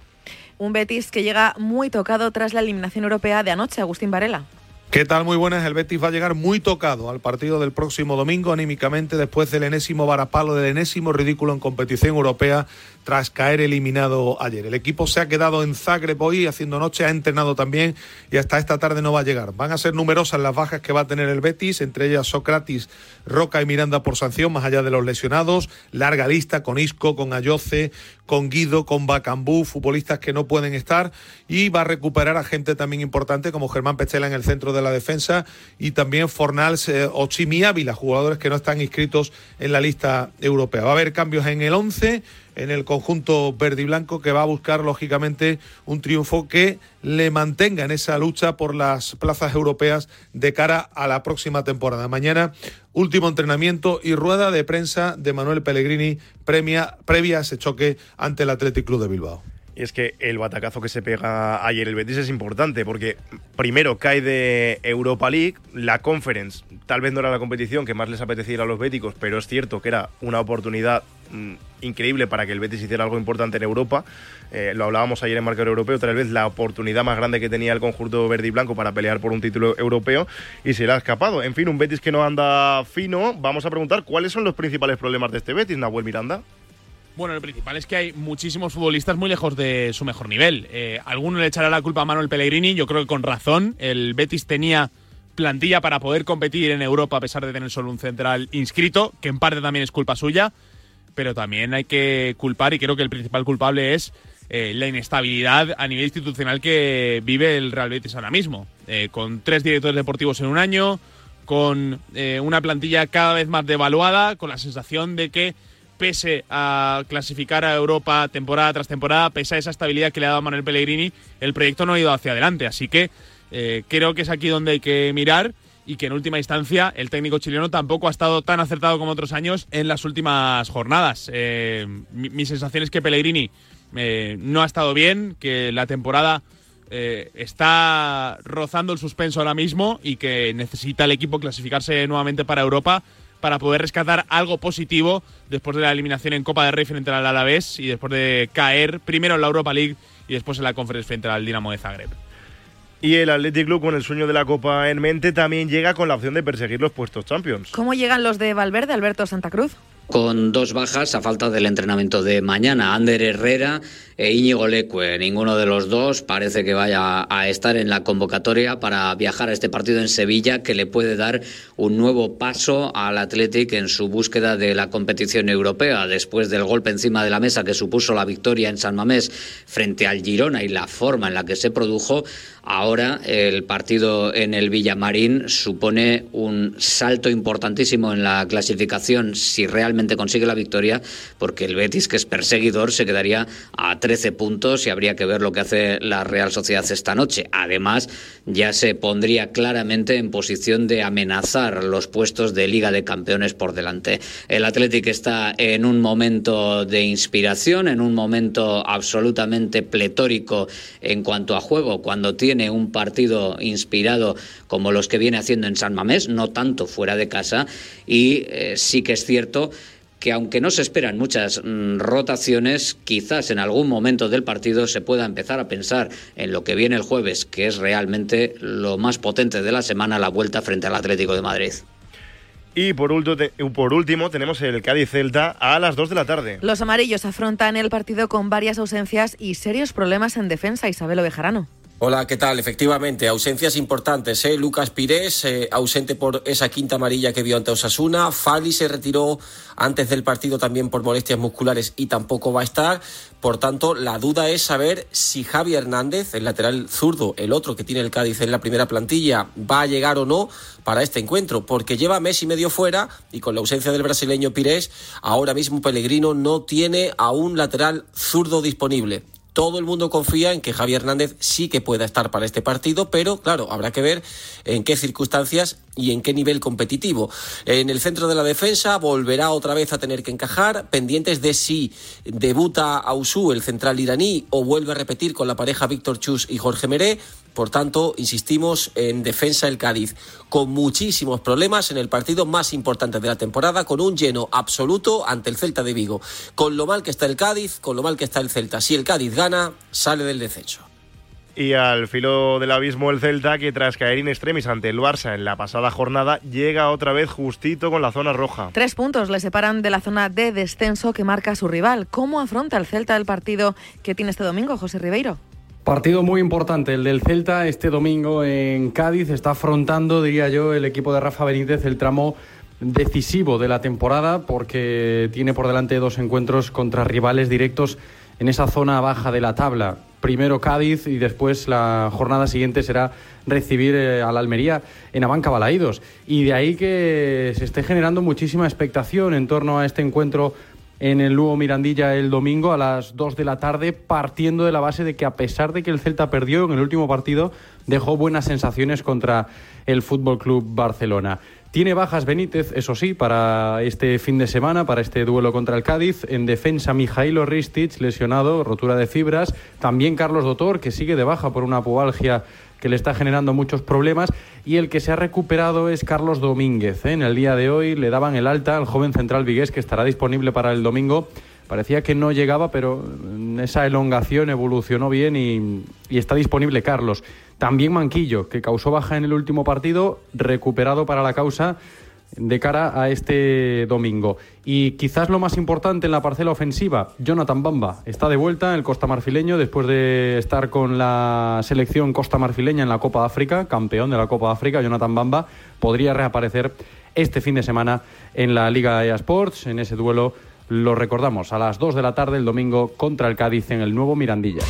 Un Betis que llega muy tocado tras la eliminación europea de anoche, Agustín Varela. ¿Qué tal? Muy buenas. El Betis va a llegar muy tocado al partido del próximo domingo anímicamente después del enésimo varapalo, del enésimo ridículo en competición europea tras caer eliminado ayer. El equipo se ha quedado en Zagreb hoy haciendo noche, ha entrenado también y hasta esta tarde no va a llegar. Van a ser numerosas las bajas que va a tener el Betis, entre ellas Sócrates, Roca y Miranda por sanción, más allá de los lesionados. Larga lista con Isco, con Ayoce, con Guido, con Bacambú, futbolistas que no pueden estar y va a recuperar a gente también importante como Germán Pechela en el centro de la defensa y también Fornals eh, o Chimi Ávila, jugadores que no están inscritos en la lista europea. Va a haber cambios en el 11 en el conjunto verde y blanco que va a buscar lógicamente un triunfo que le mantenga en esa lucha por las plazas europeas de cara a la próxima temporada. Mañana último entrenamiento y rueda de prensa de Manuel Pellegrini premia, previa a ese choque ante el Athletic Club de Bilbao. Es que el batacazo que se pega ayer el Betis es importante, porque primero cae de Europa League, la Conference, tal vez no era la competición que más les apetecía a los béticos, pero es cierto que era una oportunidad mm, increíble para que el Betis hiciera algo importante en Europa. Eh, lo hablábamos ayer en Marcador Europeo, tal vez la oportunidad más grande que tenía el conjunto verde y blanco para pelear por un título europeo y se le ha escapado. En fin, un Betis que no anda fino. Vamos a preguntar cuáles son los principales problemas de este Betis, Nahuel Miranda. Bueno, lo principal es que hay muchísimos futbolistas muy lejos de su mejor nivel. Eh, alguno le echará la culpa a Manuel Pellegrini, yo creo que con razón. El Betis tenía plantilla para poder competir en Europa a pesar de tener solo un central inscrito, que en parte también es culpa suya, pero también hay que culpar, y creo que el principal culpable es eh, la inestabilidad a nivel institucional que vive el Real Betis ahora mismo, eh, con tres directores deportivos en un año, con una plantilla cada vez más devaluada, con la sensación de que pese a clasificar a Europa temporada tras temporada, pese a esa estabilidad que le ha dado Manuel Pellegrini, el proyecto no ha ido hacia adelante. Así que eh, creo que es aquí donde hay que mirar y que en última instancia el técnico chileno tampoco ha estado tan acertado como otros años en las últimas jornadas. Eh, mi, sensación es que Pellegrini eh, no ha estado bien, que la temporada está rozando el suspenso ahora mismo y que necesita el equipo clasificarse nuevamente para Europa para poder rescatar algo positivo después de la eliminación en Copa de Rey frente al Alavés y después de caer primero en la Europa League y después en la Conference frente al Dinamo de Zagreb. Y el Athletic Club, con el sueño de la Copa en mente, también llega con la opción de perseguir los puestos Champions. ¿Cómo llegan los de Valverde, Alberto Santa Cruz? Con dos bajas a falta del entrenamiento de mañana. Ander Herrera e Íñigo Leque. Ninguno de los dos parece que vaya a estar en la convocatoria para viajar a este partido en Sevilla que le puede dar un nuevo paso al Athletic en su búsqueda de la competición europea después del golpe encima de la mesa que supuso la victoria en San Mamés frente al Girona y la forma en la que se produjo. Ahora el partido en el Villamarín supone un salto importantísimo en la clasificación si realmente consigue la victoria, porque el Betis, que es perseguidor, se quedaría a 13 puntos y habría que ver lo que hace la Real Sociedad esta noche. Además, ya se pondría claramente en posición de amenazar los puestos de Liga de Campeones por delante. El Athletic está en un momento de inspiración, en un momento absolutamente pletórico en cuanto a juego, cuando tiene un partido inspirado como los que viene haciendo en San Mamés, no tanto fuera de casa, y eh, sí que es cierto que aunque no se esperan muchas mm, rotaciones, quizás en algún momento del partido se pueda empezar a pensar en lo que viene el jueves, que es realmente lo más potente de la semana, la vuelta frente al Atlético de Madrid. Y por, por último tenemos el Cádiz-Celta a las 2 de la tarde. Los amarillos afrontan el partido con varias ausencias y serios problemas en defensa. Isabel Ovejarano. Hola, ¿qué tal? Efectivamente, ausencias importantes. ¿eh? Lucas Pires, eh, ausente por esa quinta amarilla que vio ante Osasuna. Fali se retiró antes del partido también por molestias musculares y tampoco va a estar. Por tanto, la duda es saber si Javi Hernández, el lateral zurdo, el otro que tiene el Cádiz en la primera plantilla, va a llegar o no para este encuentro, porque lleva mes y medio fuera y con la ausencia del brasileño Pires, ahora mismo Pellegrino no tiene a un lateral zurdo disponible todo el mundo confía en que Javier Hernández sí que pueda estar para este partido, pero claro, habrá que ver en qué circunstancias y en qué nivel competitivo. En el centro de la defensa volverá otra vez a tener que encajar, pendientes de si debuta Ausu, el central iraní, o vuelve a repetir con la pareja Víctor Chus y Jorge Meré. Por tanto, insistimos en defensa el Cádiz, con muchísimos problemas en el partido más importante de la temporada, con un lleno absoluto ante el Celta de Vigo. Con lo mal que está el Cádiz, con lo mal que está el Celta. Si el Cádiz gana, sale del descenso. Y al filo del abismo el Celta, que tras caer in extremis ante el Barça en la pasada jornada, llega otra vez justito con la zona roja. Tres puntos le separan de la zona de descenso que marca su rival. ¿Cómo afronta el Celta el partido que tiene este domingo, José Ribeiro? Partido muy importante, el del Celta este domingo en Cádiz. Está afrontando, diría yo, el equipo de Rafa Benítez el tramo decisivo de la temporada porque tiene por delante dos encuentros contra rivales directos en esa zona baja de la tabla. Primero Cádiz y después la jornada siguiente será recibir eh, a la Almería en Abanca Balaídos. Y de ahí que se esté generando muchísima expectación en torno a este encuentro en el Lugo Mirandilla el domingo a las 2 de la tarde, partiendo de la base de que a pesar de que el Celta perdió en el último partido, dejó buenas sensaciones contra el Fútbol Club Barcelona. Tiene bajas Benítez, eso sí, para este fin de semana, para este duelo contra el Cádiz. En defensa, Mijailo Ristich, lesionado, rotura de fibras. También Carlos Dotor, que sigue de baja por una pubalgia que le está generando muchos problemas. Y el que se ha recuperado es Carlos Domínguez. ¿eh? En el día de hoy le daban el alta al joven central vigués, que estará disponible para el domingo. Parecía que no llegaba, pero esa elongación evolucionó bien y, y está disponible Carlos. También Manquillo, que causó baja en el último partido, recuperado para la causa de cara a este domingo. Y quizás lo más importante en la parcela ofensiva, Jonathan Bamba está de vuelta el Costa Marfileño después de estar con la selección Costa Marfileña en la Copa África, campeón de la Copa África, Jonathan Bamba podría reaparecer este fin de semana en la Liga EA Sports, en ese duelo lo recordamos a las 2 de la tarde el domingo contra el Cádiz en el nuevo Mirandilla.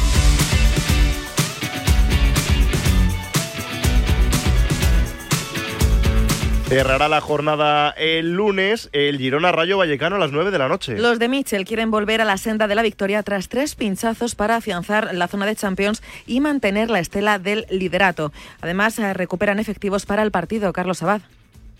Cerrará la jornada el lunes el Girona Rayo Vallecano a las 9 de la noche. Los de Mitchell quieren volver a la senda de la victoria tras tres pinchazos para afianzar la zona de Champions y mantener la estela del liderato. Además, recuperan efectivos para el partido. Carlos Abad.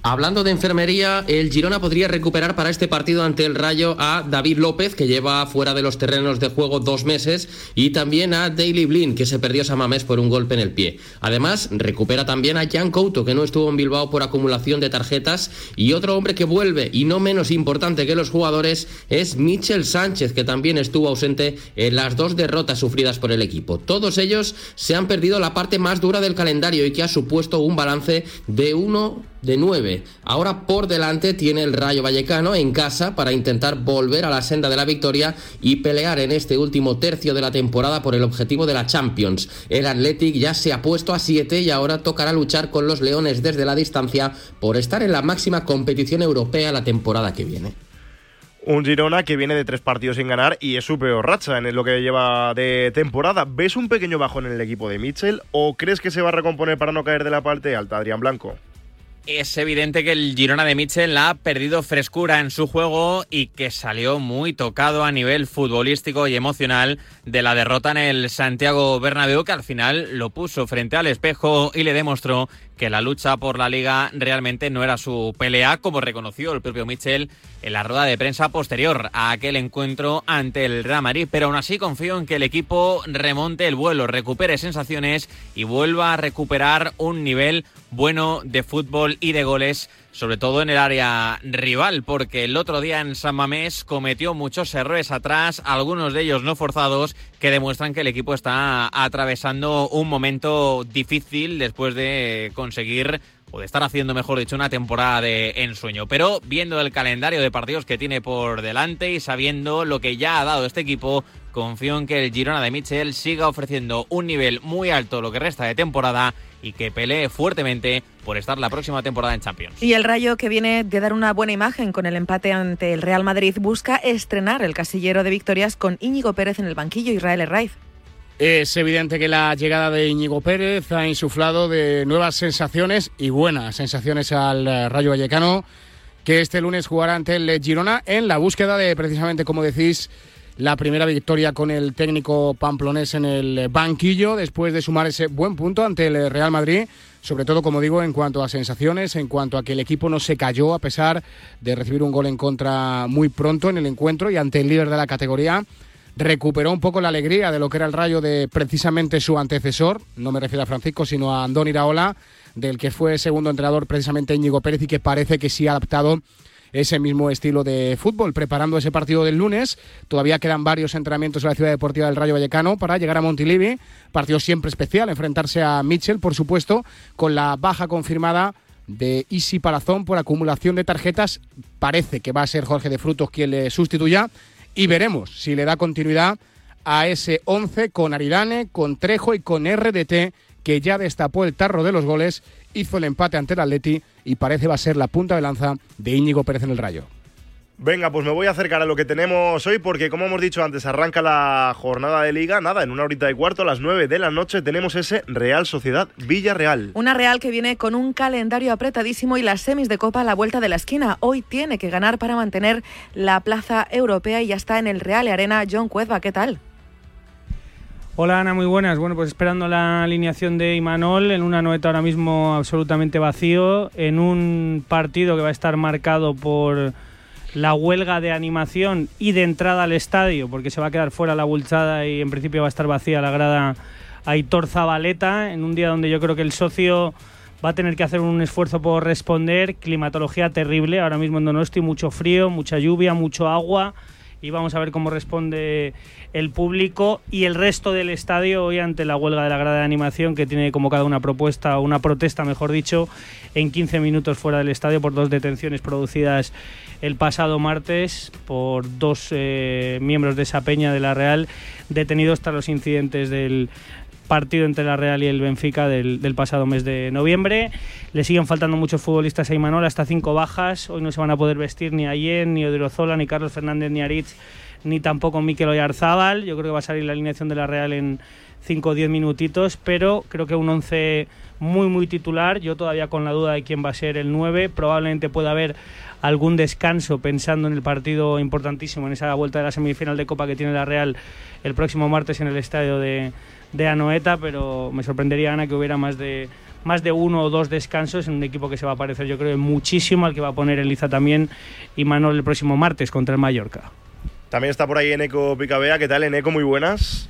Hablando de enfermería, el Girona podría recuperar para este partido ante el Rayo a David López, que lleva fuera de los terrenos de juego dos meses, y también a Daily Blin, que se perdió Samamés por un golpe en el pie. Además, recupera también a Jan Couto, que no estuvo en Bilbao por acumulación de tarjetas, y otro hombre que vuelve, y no menos importante que los jugadores, es Michel Sánchez, que también estuvo ausente en las dos derrotas sufridas por el equipo. Todos ellos se han perdido la parte más dura del calendario y que ha supuesto un balance de uno de 9. Ahora por delante tiene el Rayo Vallecano en casa para intentar volver a la senda de la victoria y pelear en este último tercio de la temporada por el objetivo de la Champions. El Athletic ya se ha puesto a 7 y ahora tocará luchar con los Leones desde la distancia por estar en la máxima competición europea la temporada que viene. Un Girona que viene de tres partidos sin ganar y es su peor racha en lo que lleva de temporada. ¿Ves un pequeño bajón en el equipo de Mitchell o crees que se va a recomponer para no caer de la parte alta, Adrián Blanco? Es evidente que el Girona de Mitchell ha perdido frescura en su juego y que salió muy tocado a nivel futbolístico y emocional de la derrota en el Santiago Bernabéu que al final lo puso frente al espejo y le demostró que la lucha por la liga realmente no era su pelea, como reconoció el propio Mitchell en la rueda de prensa posterior a aquel encuentro ante el Real Madrid. Pero aún así confío en que el equipo remonte el vuelo, recupere sensaciones y vuelva a recuperar un nivel bueno de fútbol y de goles sobre todo en el área rival, porque el otro día en San Mamés cometió muchos errores atrás, algunos de ellos no forzados, que demuestran que el equipo está atravesando un momento difícil después de conseguir o de estar haciendo, mejor dicho, una temporada de ensueño. Pero viendo el calendario de partidos que tiene por delante y sabiendo lo que ya ha dado este equipo, confío en que el Girona de Michel siga ofreciendo un nivel muy alto lo que resta de temporada y que pelee fuertemente por estar la próxima temporada en Champions. Y el Rayo, que viene de dar una buena imagen con el empate ante el Real Madrid, busca estrenar el casillero de victorias con Íñigo Pérez en el banquillo Israel Herraiz. Es evidente que la llegada de Íñigo Pérez ha insuflado de nuevas sensaciones y buenas sensaciones al eh, Rayo Vallecano, que este lunes jugará ante el Girona en la búsqueda de precisamente, como decís, la primera victoria con el técnico pamplonés en el banquillo después de sumar ese buen punto ante el Real Madrid, sobre todo como digo en cuanto a sensaciones, en cuanto a que el equipo no se cayó a pesar de recibir un gol en contra muy pronto en el encuentro y ante el líder de la categoría recuperó un poco la alegría de lo que era el rayo de precisamente su antecesor, no me refiero a Francisco, sino a Andón Iraola, del que fue segundo entrenador precisamente Íñigo Pérez y que parece que sí ha adaptado ese mismo estilo de fútbol, preparando ese partido del lunes. Todavía quedan varios entrenamientos en la Ciudad Deportiva del Rayo Vallecano para llegar a Montilivi. Partido siempre especial, enfrentarse a Mitchell, por supuesto, con la baja confirmada de Isi Palazón por acumulación de tarjetas. Parece que va a ser Jorge de Frutos quien le sustituya y veremos si le da continuidad a ese 11 con Aridane, con Trejo y con RDT que ya destapó el tarro de los goles, hizo el empate ante el Atleti y parece va a ser la punta de lanza de Íñigo Pérez en el Rayo. Venga, pues me voy a acercar a lo que tenemos hoy porque como hemos dicho antes, arranca la jornada de liga. Nada, en una horita y cuarto, a las 9 de la noche, tenemos ese Real Sociedad Villarreal. Una Real que viene con un calendario apretadísimo y las semis de Copa a la vuelta de la esquina. Hoy tiene que ganar para mantener la plaza europea y ya está en el Real Arena John Cuezba. ¿Qué tal? Hola Ana, muy buenas. Bueno, pues esperando la alineación de Imanol en una noeta ahora mismo absolutamente vacío, en un partido que va a estar marcado por la huelga de animación y de entrada al estadio, porque se va a quedar fuera la bulchada y en principio va a estar vacía la grada Aitor Zabaleta, en un día donde yo creo que el socio va a tener que hacer un esfuerzo por responder, climatología terrible, ahora mismo en Donosti mucho frío, mucha lluvia, mucho agua y vamos a ver cómo responde el público y el resto del estadio hoy ante la huelga de la grada de animación que tiene convocada una propuesta, una protesta, mejor dicho, en 15 minutos fuera del estadio por dos detenciones producidas el pasado martes por dos eh, miembros de esa peña de la Real detenidos tras los incidentes del partido entre la Real y el Benfica del, pasado mes de noviembre. Le siguen faltando muchos futbolistas a Imanol, hasta cinco bajas. Hoy no se van a poder vestir ni Ayen, ni Odrozola, ni Carlos Fernández, ni Aritz, ni tampoco Mikel Oyarzábal. Yo creo que va a salir la alineación de la Real en 5 o 10 minutitos, pero creo que un 11 muy, muy titular. Yo todavía con la duda de quién va a ser el 9. Probablemente pueda haber algún descanso pensando en el partido importantísimo, en esa vuelta de la semifinal de Copa que tiene la Real el próximo martes en el estadio de, de Anoeta, pero me sorprendería, Ana, que hubiera más de, más de uno o dos descansos en un equipo que se va a parecer, yo creo, muchísimo al que va a poner Eliza también y Manuel el próximo martes contra el Mallorca. También está por ahí Eneco Picabea. ¿Qué tal, Eneco? Muy buenas.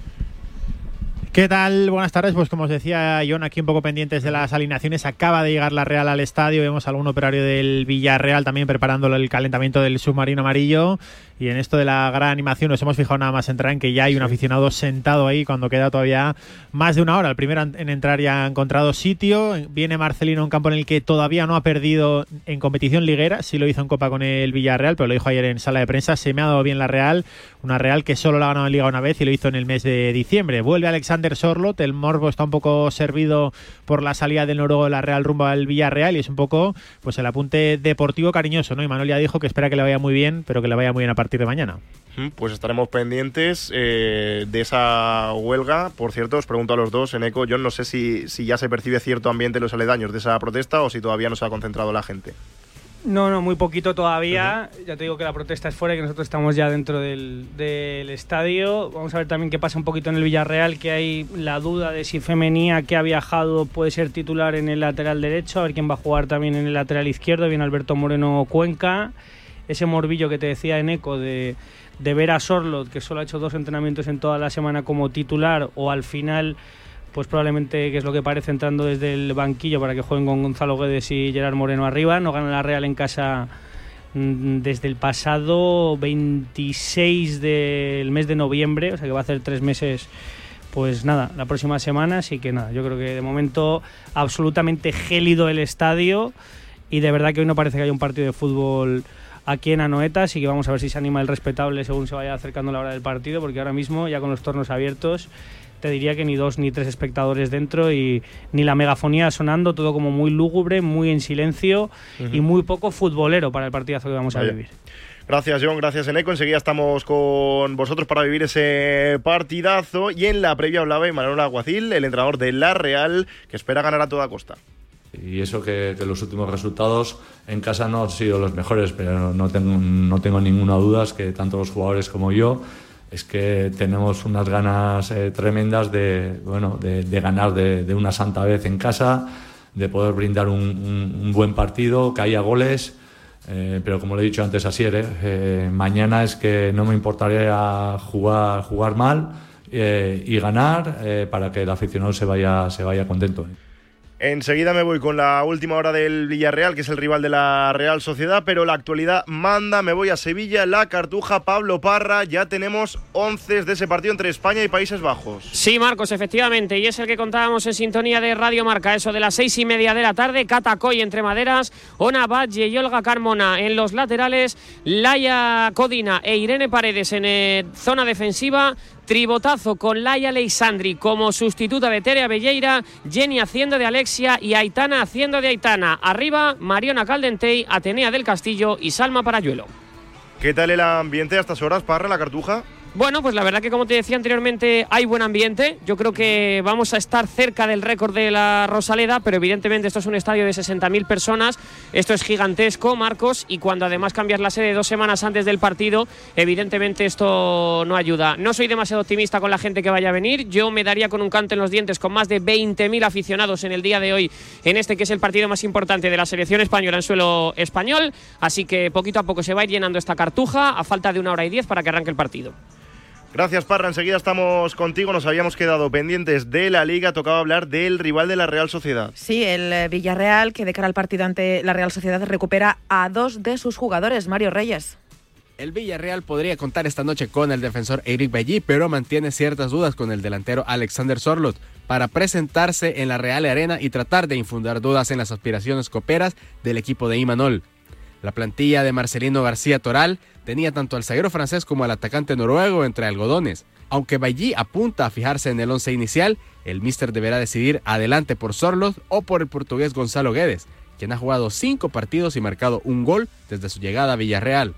¿Qué tal? Buenas tardes. Pues como os decía John, aquí un poco pendientes de las alineaciones. Acaba de llegar la Real al estadio. Vemos a algún operario del Villarreal también preparando el calentamiento del submarino amarillo. Y en esto de la gran animación nos hemos fijado nada más entrar en que ya hay un aficionado sentado ahí cuando queda todavía más de una hora. El primero en entrar ya ha encontrado sitio. Viene Marcelino, un campo en el que todavía no ha perdido en competición liguera. Sí lo hizo en Copa con el Villarreal, pero lo dijo ayer en sala de prensa. Se me ha dado bien la Real. Una Real que solo la ha ganado en Liga una vez y lo hizo en el mes de diciembre. Vuelve Alexander Sorlot. El morbo está un poco servido por la salida del noruego de la Real rumbo al Villarreal y es un poco pues el apunte deportivo cariñoso. ¿no? Y Manuel ya dijo que espera que le vaya muy bien, pero que le vaya muy bien a partir de mañana. Pues estaremos pendientes eh, de esa huelga. Por cierto, os pregunto a los dos, en eco, yo no sé si, si ya se percibe cierto ambiente en los aledaños de esa protesta o si todavía no se ha concentrado la gente. No, no, muy poquito todavía. Ya te digo que la protesta es fuera y que nosotros estamos ya dentro del, estadio. Vamos a ver también qué pasa un poquito en el Villarreal, que hay la duda de si Femenía, que ha viajado, puede ser titular en el lateral derecho. A ver quién va a jugar también en el lateral izquierdo. Viene Alberto Moreno Cuenca ese morbillo que te decía en eco de, de ver a Sorlot, que solo ha hecho dos entrenamientos en toda la semana como titular, o al final, pues probablemente, que es lo que parece, entrando desde el banquillo para que jueguen con Gonzalo Guedes y Gerard Moreno arriba. No gana la Real en casa mm, desde el pasado 26 del mes de noviembre, o sea que va a hacer tres meses. Pues nada, la próxima semana, así que nada, yo creo que de momento absolutamente gélido el estadio y de verdad que hoy no parece que haya un partido de fútbol aquí en Anoeta, así que vamos a ver si se anima el respetable según se vaya acercando la hora del partido, porque ahora mismo, ya con los tornos abiertos, te diría que ni dos ni tres espectadores dentro y ni la megafonía sonando, todo como muy lúgubre, muy en silencio y muy poco futbolero para el partidazo que vamos a vivir. Gracias, John. Gracias, Eneco. Enseguida estamos con vosotros para vivir ese partidazo. Y en la previa hablaba Manuel Aguacil, el entrenador de La Real, que espera ganar a toda costa. Y eso que, los últimos resultados en casa no han sido los mejores, pero no tengo, no tengo ninguna duda es que tanto los jugadores como yo es que tenemos unas ganas eh, tremendas de, bueno, de, ganar de, una santa vez en casa, de poder brindar un, buen partido, que haya goles. Eh, pero como le he dicho antes a Sier, eh, mañana es que no me importaría jugar, jugar mal y ganar para que el aficionado se vaya, se vaya contento. Enseguida me voy con la última hora del Villarreal, que es el rival de la Real Sociedad, pero la actualidad manda, me voy a Sevilla, la Cartuja, Pablo Parra, ya tenemos 11 de ese partido entre España y Países Bajos. Sí, Marcos, efectivamente, y es el que contábamos en sintonía de Radio Marca, eso de las seis y media de la tarde, Catacoy entre maderas, Ona Valle y Olga Carmona en los laterales, Laia Codina e Irene Paredes en eh, zona defensiva, Tribotazo con Laia Leisandri como sustituta de Tere Belleira, Jenny haciendo de Alexia y Aitana haciendo de Aitana. Arriba, Mariona Caldentey, Atenea del Castillo y Salma Parayuelo. ¿Qué tal el ambiente a estas horas, Parra, la Cartuja? Bueno, pues la verdad que como te decía anteriormente hay buen ambiente. Yo creo que vamos a estar cerca del récord de la Rosaleda, pero evidentemente esto es un estadio de 60.000 personas. Esto es gigantesco, Marcos, y cuando además cambias la sede dos semanas antes del partido, evidentemente esto no ayuda. No soy demasiado optimista con la gente que vaya a venir. Yo me daría con un canto en los dientes con más de 20.000 aficionados en el día de hoy en este que es el partido más importante de la selección española en suelo español. Así que poquito a poco se va a ir llenando esta cartuja a falta de una hora y diez para que arranque el partido. Gracias, Parra. Enseguida estamos contigo. Nos habíamos quedado pendientes de la liga. Tocaba hablar del rival de la Real Sociedad. Sí, el eh, Villarreal, que de cara al partido ante la Real Sociedad recupera a dos de sus jugadores, Mario Reyes. El Villarreal podría contar esta noche con el defensor Eric Belli, pero mantiene ciertas dudas con el delantero Alexander Sorlot para presentarse en la Real Arena y tratar de infundar dudas en las aspiraciones coperas del equipo de Imanol. La plantilla de Marcelino García Toral tenía tanto al zaguero francés como al atacante noruego entre algodones. Aunque Bailly apunta a fijarse en el once inicial, el míster deberá decidir adelante por Sorlos o por el portugués Gonzalo Guedes, quien ha jugado cinco partidos y marcado un gol desde su llegada a Villarreal.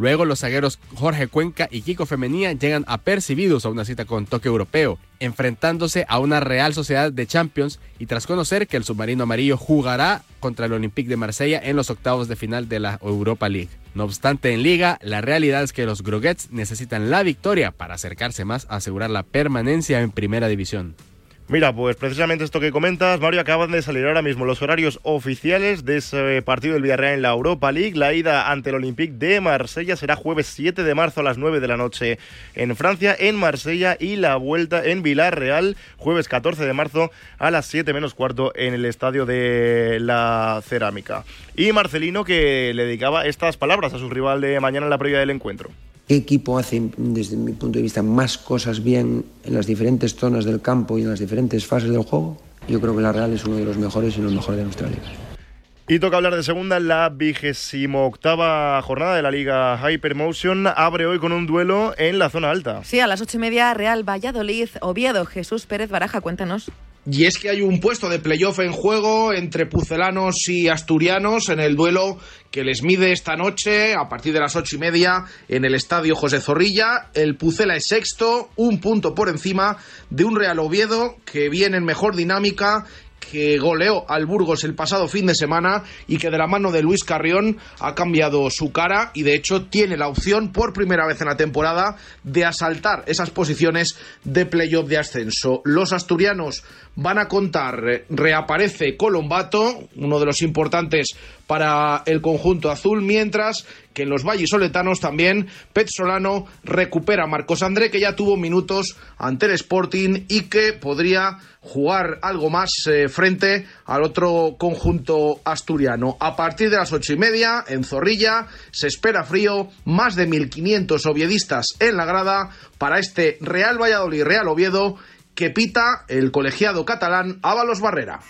Luego los zagueros Jorge Cuenca y Kiko Femenía llegan apercibidos a una cita con toque europeo, enfrentándose a una Real Sociedad de Champions y tras conocer que el submarino amarillo jugará contra el Olympique de Marsella en los octavos de final de la Europa League. No obstante, en liga, la realidad es que los Groguets necesitan la victoria para acercarse más a asegurar la permanencia en primera división. Mira, pues precisamente esto que comentas, Mario, acaban de salir ahora mismo los horarios oficiales de ese partido del Villarreal en la Europa League. La ida ante el Olympique de Marsella será jueves 7 de marzo a las 9 de la noche en Francia, en Marsella, y la vuelta en Villarreal, jueves 14 de marzo a las 7 menos cuarto en el estadio de la Cerámica. Y Marcelino que le dedicaba estas palabras a su rival de mañana en la previa del encuentro. ¿Qué equipo hace, desde mi punto de vista, más cosas bien en las diferentes zonas del campo y en las diferentes fases del juego? Yo creo que la Real es uno de los mejores y los mejores de nuestra liga. Y toca hablar de segunda la vigésimo octava jornada de la Liga Hypermotion. Abre hoy con un duelo en la zona alta. Sí, a las ocho y media, Real Valladolid, Oviedo, Jesús Pérez Baraja, cuéntanos. Y es que hay un puesto de playoff en juego entre pucelanos y asturianos en el duelo que les mide esta noche a partir de las ocho y media en el estadio José Zorrilla. El Pucela es sexto, un punto por encima de un Real Oviedo que viene en mejor dinámica que goleó al Burgos el pasado fin de semana y que de la mano de Luis Carrión ha cambiado su cara y de hecho tiene la opción por primera vez en la temporada de asaltar esas posiciones de playoff de ascenso. Los asturianos van a contar, reaparece Colombato, uno de los importantes para el conjunto azul, mientras que en los vallisoletanos también Pet Solano recupera a Marcos André, que ya tuvo minutos ante el Sporting y que podría jugar algo más eh, frente al otro conjunto asturiano. A partir de las ocho y media, en Zorrilla, se espera frío, más de 1.500 oviedistas en la grada para este Real Valladolid-Real Oviedo que pita el colegiado catalán Ábalos Barrera.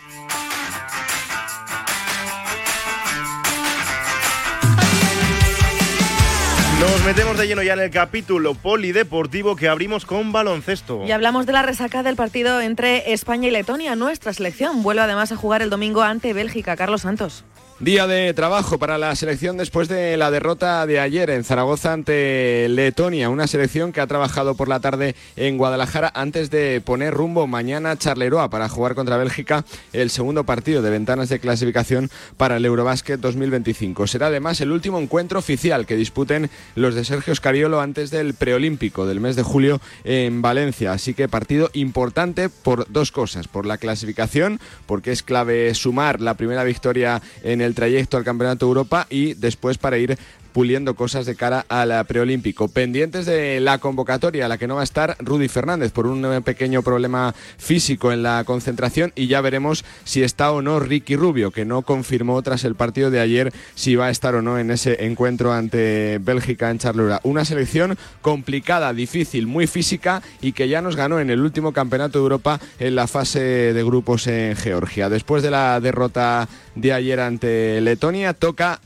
Nos metemos de lleno ya en el capítulo polideportivo que abrimos con baloncesto. Y hablamos de la resaca del partido entre España y Letonia. Nuestra selección vuelve además a jugar el domingo ante Bélgica. Carlos Santos. Día de trabajo para la selección después de la derrota de ayer en Zaragoza ante Letonia, una selección que ha trabajado por la tarde en Guadalajara antes de poner rumbo mañana a Charleroi para jugar contra Bélgica el segundo partido de ventanas de clasificación para el Eurobásquet 2025. Será además el último encuentro oficial que disputen los de Sergio Scariolo antes del preolímpico del mes de julio en Valencia, así que partido importante por dos cosas, por la clasificación, porque es clave sumar la primera victoria en el el trayecto al Campeonato de Europa y después para ir puliendo cosas de cara al preolímpico. Pendientes de la convocatoria, a la que no va a estar Rudy Fernández por un pequeño problema físico en la concentración y ya veremos si está o no Ricky Rubio, que no confirmó tras el partido de ayer si va a estar o no en ese encuentro ante Bélgica en Charleroi. Una selección complicada, difícil, muy física y que ya nos ganó en el último campeonato de Europa en la fase de grupos en Georgia. Después de la derrota de ayer ante Letonia, toca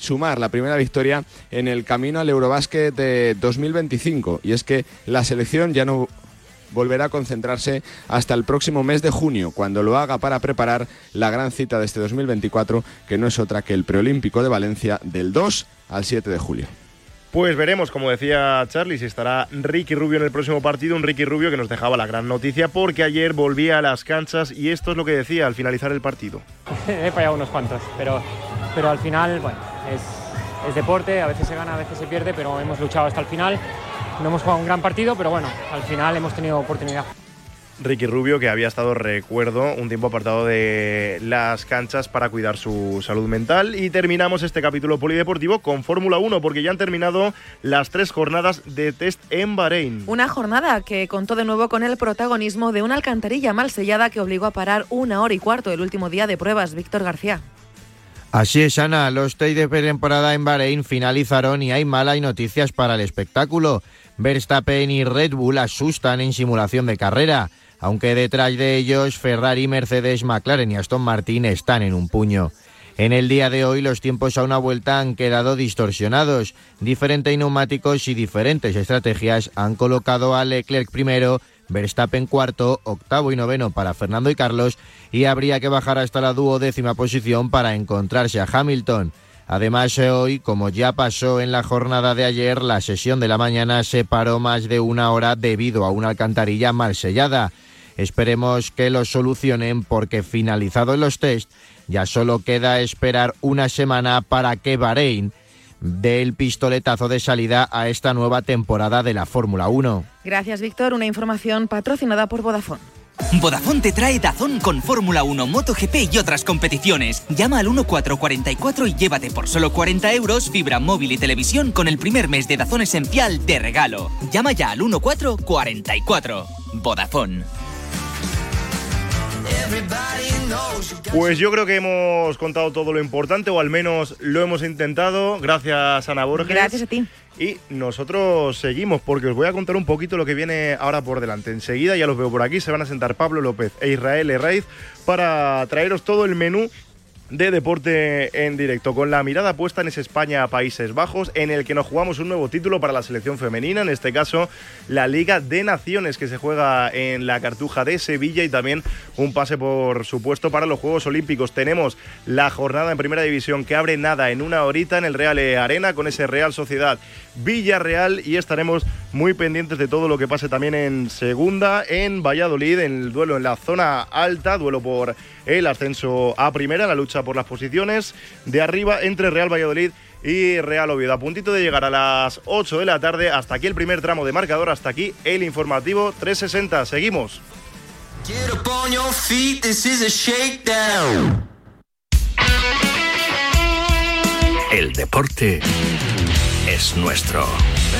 sumar la primera victoria en el camino al Eurobásquet de 2025. Y es que la selección ya no volverá a concentrarse hasta el próximo mes de junio, cuando lo haga para preparar la gran cita de este 2024, que no es otra que el preolímpico de Valencia del 2 al 7 de julio. Pues veremos, como decía Charlie, si estará Ricky Rubio en el próximo partido. Un Ricky Rubio que nos dejaba la gran noticia porque ayer volvía a las canchas y esto es lo que decía al finalizar el partido. He fallado unos cuantos, pero, pero al final, bueno, es, es deporte, a veces se gana, a veces se pierde, pero hemos luchado hasta el final. No hemos jugado un gran partido, pero bueno, al final hemos tenido oportunidad. Ricky Rubio, que había estado, recuerdo, un tiempo apartado de las canchas para cuidar su salud mental. Y terminamos este capítulo polideportivo con Fórmula 1, porque ya han terminado las tres jornadas de test en Bahrein. Una jornada que contó de nuevo con el protagonismo de una alcantarilla mal sellada que obligó a parar una hora y cuarto el último día de pruebas. Víctor García. Así es, Ana. Los test de temporada en Bahrein finalizaron y hay malas noticias para el espectáculo. Verstappen y Red Bull asustan en simulación de carrera aunque detrás de ellos Ferrari, Mercedes, McLaren y Aston Martin están en un puño. En el día de hoy los tiempos a una vuelta han quedado distorsionados. Diferentes neumáticos y diferentes estrategias han colocado a Leclerc primero, Verstappen cuarto, octavo y noveno para Fernando y Carlos y habría que bajar hasta la duodécima posición para encontrarse a Hamilton. Además, hoy, como ya pasó en la jornada de ayer, la sesión de la mañana se paró más de una hora debido a una alcantarilla mal sellada. Esperemos que lo solucionen porque finalizados los test ya solo queda esperar una semana para que Bahrein dé el pistoletazo de salida a esta nueva temporada de la Fórmula 1. Gracias Víctor, una información patrocinada por Vodafone. Vodafone te trae Dazón con Fórmula 1, MotoGP y otras competiciones. Llama al 1444 y llévate por solo 40 euros fibra móvil y televisión con el primer mes de Dazón esencial de regalo. Llama ya al 1444. Vodafone. Pues yo creo que hemos contado todo lo importante, o al menos lo hemos intentado. Gracias, Ana Borges. Gracias a ti. Y nosotros seguimos porque os voy a contar un poquito lo que viene ahora por delante. Enseguida, ya los veo por aquí, se van a sentar Pablo López e Israel Herraiz para traeros todo el menú de deporte en directo, con la mirada puesta en ese España-Países Bajos, en el que nos jugamos un nuevo título para la selección femenina, en este caso la Liga de Naciones que se juega en la Cartuja de Sevilla y también un pase, por supuesto, para los Juegos Olímpicos. Tenemos la jornada en Primera División que abre nada en una horita en el Real Arena con ese Real Sociedad Villarreal y estaremos muy pendientes de todo lo que pase también en Segunda, en Valladolid, en el duelo en la zona alta, duelo por el ascenso a Primera, la lucha por las posiciones de arriba entre Real Valladolid y Real Oviedo. A puntito de llegar a las 8 de la tarde, hasta aquí el primer tramo de marcador, hasta aquí el informativo 360. Seguimos. El deporte es nuestro.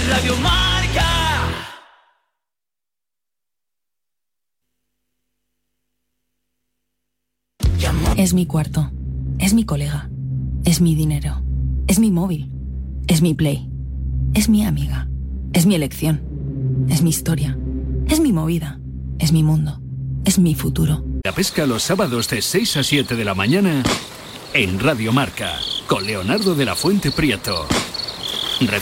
Radio Marca. Es mi cuarto. Es mi colega. Es mi dinero. Es mi móvil. Es mi play. Es mi amiga. Es mi elección. Es mi historia. Es mi movida. Es mi mundo. Es mi futuro. La pesca los sábados de 6 a 7 de la mañana en Radio Marca con Leonardo de la Fuente Prieto.